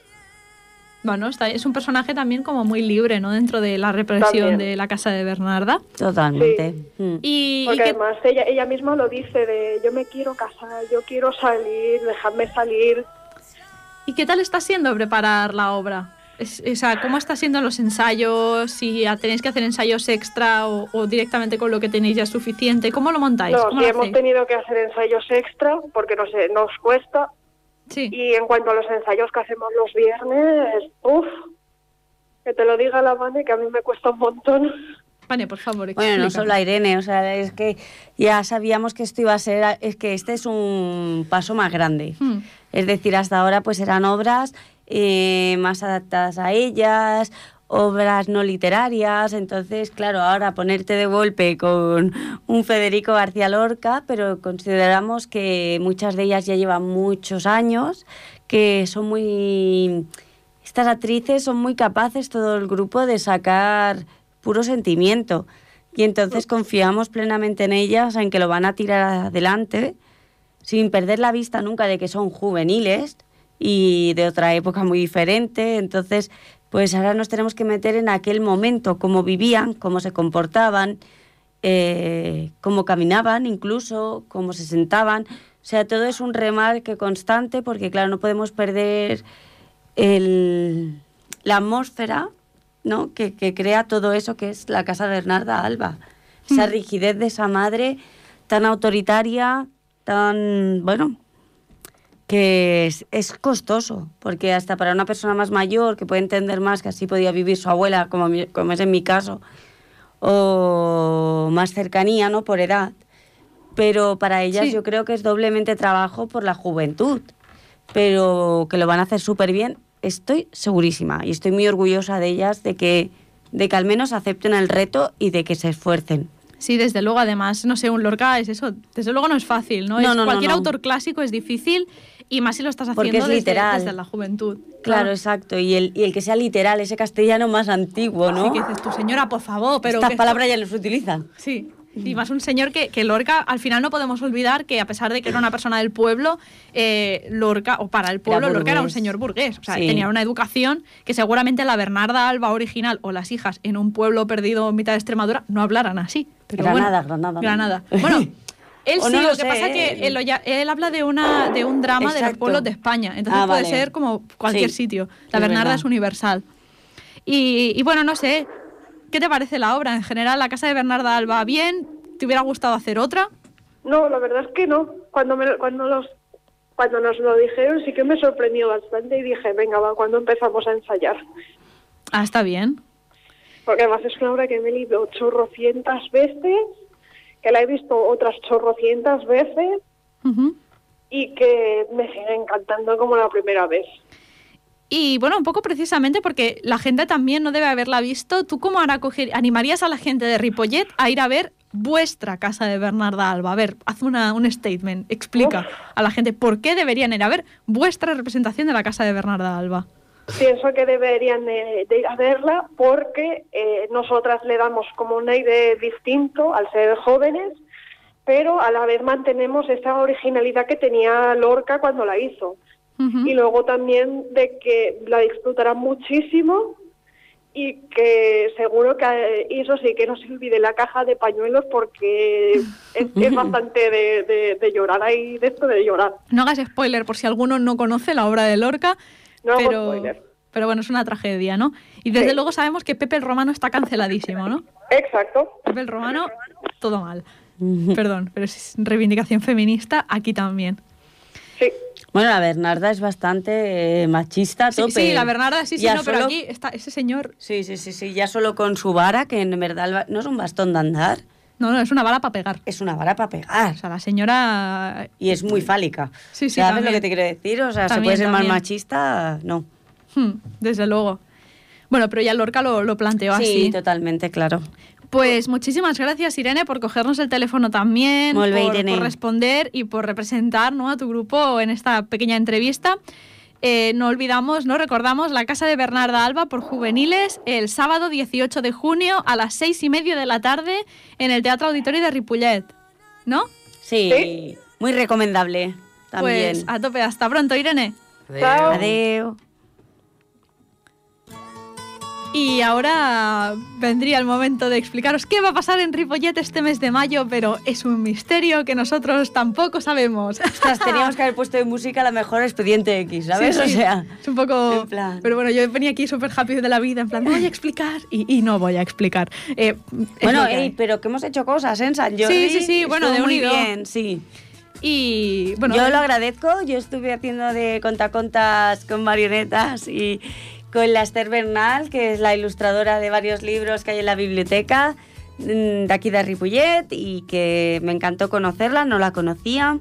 A: Bueno, está, es un personaje también como muy libre, ¿no? Dentro de la represión
H: También.
A: de la casa de Bernarda.
B: Totalmente. Mm.
A: Y, y
H: Porque
A: que-
H: además ella, ella misma lo dice de yo me quiero casar, yo quiero salir, dejadme salir.
A: ¿y qué tal está siendo preparar la obra? Es- o sea, ¿cómo está siendo los ensayos? Si tenéis que hacer ensayos extra o, o directamente con lo que tenéis ya es suficiente. ¿Cómo lo montáis?
H: No,
A: ¿Cómo
H: sí
A: lo
H: hemos tenido que hacer ensayos extra porque no sé, nos cuesta.
A: Sí.
H: Y en cuanto a los ensayos que hacemos los viernes, lo diga la Vane, que a mí me cuesta un montón.
A: Vale, por favor,
B: Bueno, no solo a Irene, o sea, es que ya sabíamos que esto iba a ser, es que este es un paso más grande.
A: Hmm.
B: Es decir, hasta ahora pues eran obras eh, más adaptadas a ellas, obras no literarias, entonces, claro, ahora ponerte de golpe con un Federico García Lorca, pero consideramos que muchas de ellas ya llevan muchos años, que son muy... Estas actrices son muy capaces, todo el grupo, de sacar puro sentimiento. Y entonces confiamos plenamente en ellas, en que lo van a tirar adelante, sin perder la vista nunca de que son juveniles y de otra época muy diferente. Entonces, pues ahora nos tenemos que meter en aquel momento, cómo vivían, cómo se comportaban, eh, cómo caminaban incluso, cómo se sentaban. O sea, todo es un remarque constante porque, claro, no podemos perder el- la atmósfera ¿no? que, que crea todo eso que es la casa de Bernarda Alba. Esa rigidez de esa madre tan autoritaria, tan, bueno, que es, es costoso, porque hasta para una persona más mayor que puede entender más que así podía vivir su abuela, como, mi- como es en mi caso, o más cercanía, ¿no? Por edad. Pero para ellas
A: Sí.
B: yo creo que es doblemente trabajo por la juventud. Pero que lo van a hacer súper bien, estoy segurísima y estoy muy orgullosa de ellas, de que, de que al menos acepten el reto y de que se esfuercen.
A: Sí, desde luego, además, no sé, un Lorca es eso, desde luego no es fácil, ¿no?
B: No,
A: Es-
B: no,
A: cualquier
B: no.
A: autor clásico es difícil y más si lo estás haciendo
B: es
A: desde,
B: literal.
A: desde la juventud.
B: Claro, exacto. Y el, y el que sea literal, ese castellano más antiguo, ¿no?
A: Así que dices, tu señora, por favor, pero...
B: Estas
A: esto-
B: palabras ya se utilizan.
A: Sí. Y más un señor que, que Lorca, al final no podemos olvidar que a pesar de que era una persona del pueblo, eh, Lorca, o para el pueblo, Lorca era un señor burgués. O sea,
B: Sí.
A: tenía una educación que seguramente la Bernarda Alba original o las hijas en un pueblo perdido en mitad de Extremadura no hablaran así. Pero
B: Granada,
A: bueno,
B: Granada.
A: Granada. Bueno, él sí,
B: no
A: lo,
B: lo
A: que
B: sé,
A: pasa
B: ¿eh?
A: que él, él habla de, una, de un drama de los
B: Exacto.
A: pueblos de España. Entonces
B: Ah,
A: puede
B: vale.
A: ser como cualquier
B: Sí,
A: sitio. La
B: es
A: Bernarda
B: verdad.
A: es universal. Y, y bueno, no sé, ¿qué te parece la obra? En general, la casa de Bernarda Alba, bien. ¿Te hubiera gustado hacer otra?
H: No, la verdad es que no. Cuando me, cuando los cuando nos lo dijeron sí que me sorprendió bastante y dije, venga, va, cuando empezamos a ensayar.
A: Ah, está bien.
H: Porque además es una obra que me he leído chorrocientas veces, que la he visto otras chorrocientas veces y que me sigue encantando como la primera vez.
A: Y bueno, un poco precisamente porque la gente también no debe haberla visto. ¿Tú cómo ahora coger, animarías a la gente de Ripollet a ir a ver vuestra casa de Bernarda Alba? A ver, haz una, un statement, explica a la gente por qué deberían ir a ver vuestra representación de la casa de Bernarda Alba.
H: Pienso que deberían de, de ir a verla porque eh, nosotras le damos como un aire distinto al ser jóvenes, pero a la vez mantenemos esa originalidad que tenía Lorca cuando la hizo. Y luego también de que la disfrutarán muchísimo y que seguro que eh, eso sí, que no se olvide la caja de pañuelos porque es, es bastante de, de- de llorar ahí, de esto de llorar.
A: No hagas spoiler por si alguno no conoce la obra de Lorca,
H: No hago
A: pero,
H: spoiler.
A: pero bueno, es una tragedia, ¿no? Y desde
H: Sí.
A: luego sabemos que Pepe el Romano está canceladísimo, ¿no?
H: Exacto.
A: Pepe el Romano, todo mal. Perdón, pero es reivindicación feminista aquí también.
H: Sí.
B: Bueno, la Bernarda es bastante eh, machista, a
A: Sí,
B: tope.
A: sí, la Bernarda sí, sí,
B: Ya
A: no, pero aquí está ese señor.
B: Sí, sí, sí, sí, ya solo con su vara, que en verdad no es un bastón de andar,
A: No, no, es una bala para pegar.
B: es una vara para pegar.
A: O sea, la señora.
B: Y es muy fálica.
A: Sí, sí,
B: ¿Sabes lo que te quiero decir? O sea, ¿se puede ser más machista? No.
A: hmm, desde luego. Bueno, pero ya Lorca lo, lo planteó
B: Sí,
A: así.
B: totalmente, claro.
A: Pues muchísimas gracias, Irene, por cogernos el teléfono también,
B: Molt bé,
A: por,
B: Irene.
A: por responder y por representar ¿no? a tu grupo en esta pequeña entrevista. Eh, no olvidamos, no recordamos la casa de Bernarda Alba por juveniles el sábado 18 de junio a las seis y media de la tarde en el Teatro Auditorio de Ripollet. ¿No?
B: Sí,
H: Sí.
B: muy recomendable también.
A: Pues a tope, hasta pronto, Irene.
B: Adeu.
A: Y ahora vendría el momento de explicaros qué va a pasar en Ripollet este mes de mayo, pero es un misterio que nosotros tampoco sabemos.
B: Ostras, teníamos que haber puesto de música la mejor expediente X, ¿sabes?
A: Sí, sí.
B: O sea,
A: es un poco.
B: en plan-
A: Pero bueno, yo venía aquí súper happy de la vida, en plan, voy a explicar y, y no voy a explicar. Eh,
B: bueno,
A: que
B: ey, pero que hemos hecho cosas ¿eh? en San Jordi.
A: Sí, sí, sí, bueno, de
B: muy
A: unido.
B: bien, sí.
A: Y bueno,
B: yo lo agradezco. Yo estuve haciendo de contacontas con marionetas y con la Esther Bernal, que es la ilustradora de varios libros que hay en la biblioteca mm, de aquí de Ripollet y que me encantó conocerla, no la conocía.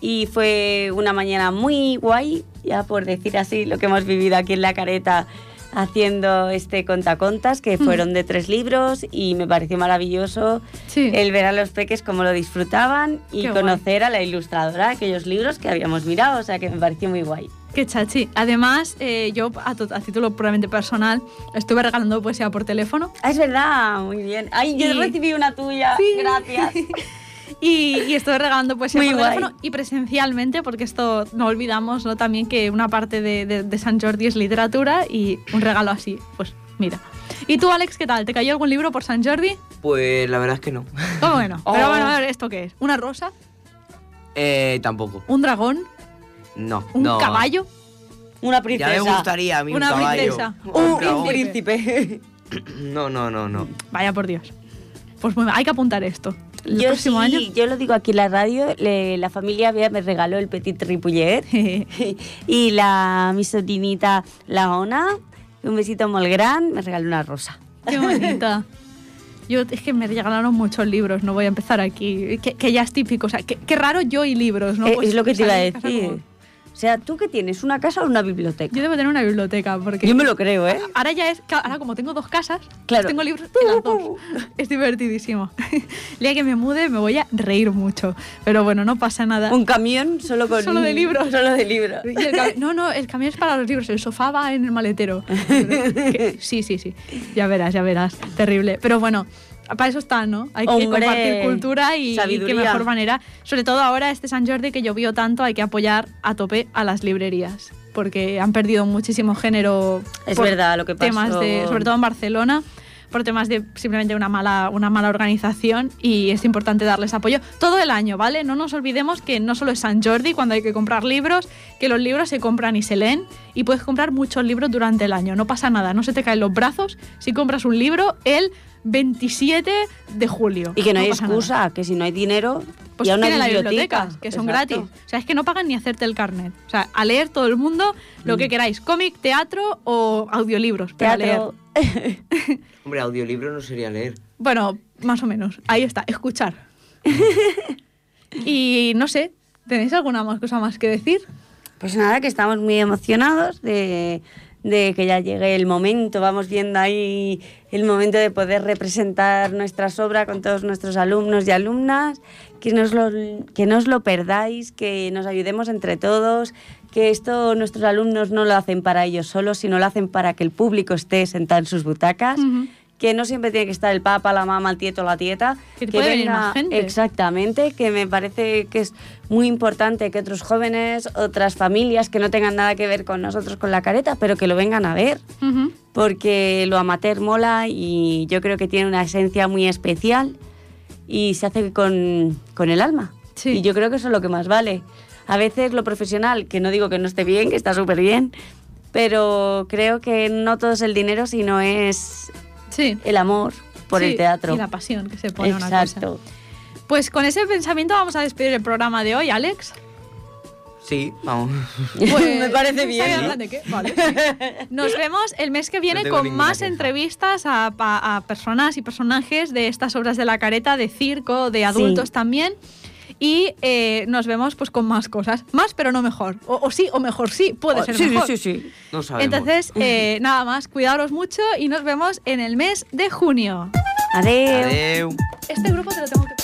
B: Y fue una mañana muy guay, ya por decir así, lo que hemos vivido aquí en la careta haciendo este contacontas, que fueron de tres libros y me pareció maravilloso
A: Sí.
B: el ver a los peques cómo lo disfrutaban y
A: Qué guay.
B: conocer a la ilustradora aquellos libros que habíamos mirado, o sea que me pareció muy guay.
A: Qué chachi. Además, eh, yo a, to- a título puramente personal estuve regalando poesía por teléfono
B: Ah, es verdad, muy bien. Ay, yo
A: Y-
B: recibí una tuya,
A: Sí.
B: gracias.
A: y, y estuve regalando poesía
B: Muy
A: por
B: guay.
A: teléfono y presencialmente, porque esto no olvidamos ¿no? también que una parte de, de- de San Jordi es literatura y un regalo así, pues mira. ¿Y tú, Alex, qué tal? ¿Te cayó algún libro por San Jordi?
C: Pues la verdad es que no.
B: Oh.
A: Pero bueno, a ver, ¿esto qué es? ¿Una rosa?
C: Eh, tampoco.
A: ¿Un dragón?
C: No.
A: ¿Un
C: no.
A: caballo?
B: Una
C: Ya
B: princesa.
C: me gustaría a mí
A: Una
C: un caballo.
A: princesa.
B: Un,
C: un
B: príncipe.
C: No, no, no, no.
A: Vaya por Dios. Pues mal, hay que apuntar esto. El
B: yo
A: próximo
B: sí,
A: año.
B: yo lo digo aquí en la radio, le- la familia Bea me regaló el Petit Ripollet y la mi sobrinita la Ona, un besito muy gran, me regaló una rosa.
A: Qué bonita. Yo, es que me regalaron muchos libros, no voy a empezar aquí. Que, que ya es típico, o sea, qué raro yo y libros, ¿no?
B: Eh,
A: Pues
B: es lo que te iba a decir.
A: como-
B: O sea, ¿tú qué tienes? ¿Una casa o una biblioteca?
A: Yo debo tener una biblioteca porque...
B: Yo me lo creo, ¿eh?
A: Ahora ya es, claro, ahora como tengo dos casas,
B: Claro.
A: tengo libros en las dos. Es divertidísimo. El día que me mude me voy a reír mucho. Pero bueno, no pasa nada.
B: Un camión solo con...
A: Solo de libros.
B: Solo de libros.
A: No, no, el camión es para los libros, el sofá va en el maletero. Sí, sí, sí. Ya verás, ya verás. Terrible. Pero bueno, para eso está, ¿no? Hay que compartir cultura y, y qué mejor manera. Sobre todo ahora, este San Jordi que llovió tanto, hay que apoyar a tope a las librerías. Porque han perdido muchísimo género.
B: Es
A: por
B: verdad lo que
A: Temas
B: pasó.
A: de, sobre todo en Barcelona por temas de simplemente una mala, una mala organización y es importante darles apoyo todo el año, ¿vale? No nos olvidemos que no solo es San Jordi cuando hay que comprar libros, que los libros se compran y se leen y puedes comprar muchos libros durante el año, no pasa nada, no se te caen los brazos si compras un libro el 27 de julio.
B: Y que no, hay excusa,
A: nada.
B: que si no hay dinero,
A: Pues
B: ya una
A: tiene las
B: biblioteca.
A: bibliotecas, que son
B: Exacto.
A: gratis. O sea, es que no pagan ni hacerte el carnet. O sea, a leer todo el mundo lo
B: Mm.
A: que queráis, cómic, teatro o audiolibros. pero a leer.
B: Teatro.
C: Hombre, audiolibro no sería leer.
A: Bueno, más o menos. Ahí está, escuchar. y no sé, ¿tenéis alguna más cosa más que decir?
B: Pues nada, que estamos muy emocionados de, de que ya llegue el momento. Vamos viendo ahí el momento de poder representar nuestras obras con todos nuestros alumnos y alumnas. Que no, os lo, que no lo perdáis, que nos ayudemos entre todos, que esto nuestros alumnos no lo hacen para ellos solos, sino lo hacen para que el público esté sentado en sus butacas. Que no siempre tiene que estar el papa, la mamá, el tieto, la tieta.
A: Que puede venir más gente.
B: Exactamente, que me parece que es muy importante que otros jóvenes, otras familias que no tengan nada que ver con nosotros con la careta, pero que lo vengan a ver,
A: Ujú.
B: porque lo amateur mola y yo creo que tiene una esencia muy especial y se hace con, con el alma.
A: Sí.
B: Y yo creo que eso es lo que más vale. A veces lo profesional, que no digo que no esté bien, que está súper bien, pero creo que no todo es el dinero, sino es
A: Sí.
B: el amor por
A: Sí,
B: el teatro.
A: Y la pasión que se pone a una cosa.
B: Exacto.
A: Pues con ese pensamiento vamos a despedir el programa de hoy, Alex.
C: Sí, vamos.
A: Pues,
B: Me parece bien.
A: ¿sabes hablar de qué? Vale, sí. Nos vemos el mes que viene
C: No
A: con más
C: queja.
A: entrevistas a personas y personajes de estas obras de la careta, de circo, de adultos
B: Sí.
A: también. Y eh, nos vemos pues con más cosas. Más, pero no mejor. O, o sí, o mejor sí. Puede
B: Oh,
A: ser
B: sí,
A: mejor.
B: sí, sí, sí.
C: No sabemos.
A: Entonces, eh, nada más, cuidaros mucho y nos vemos en el mes de junio.
B: Adiós.
C: Adeu.
A: Este grupo te lo tengo que...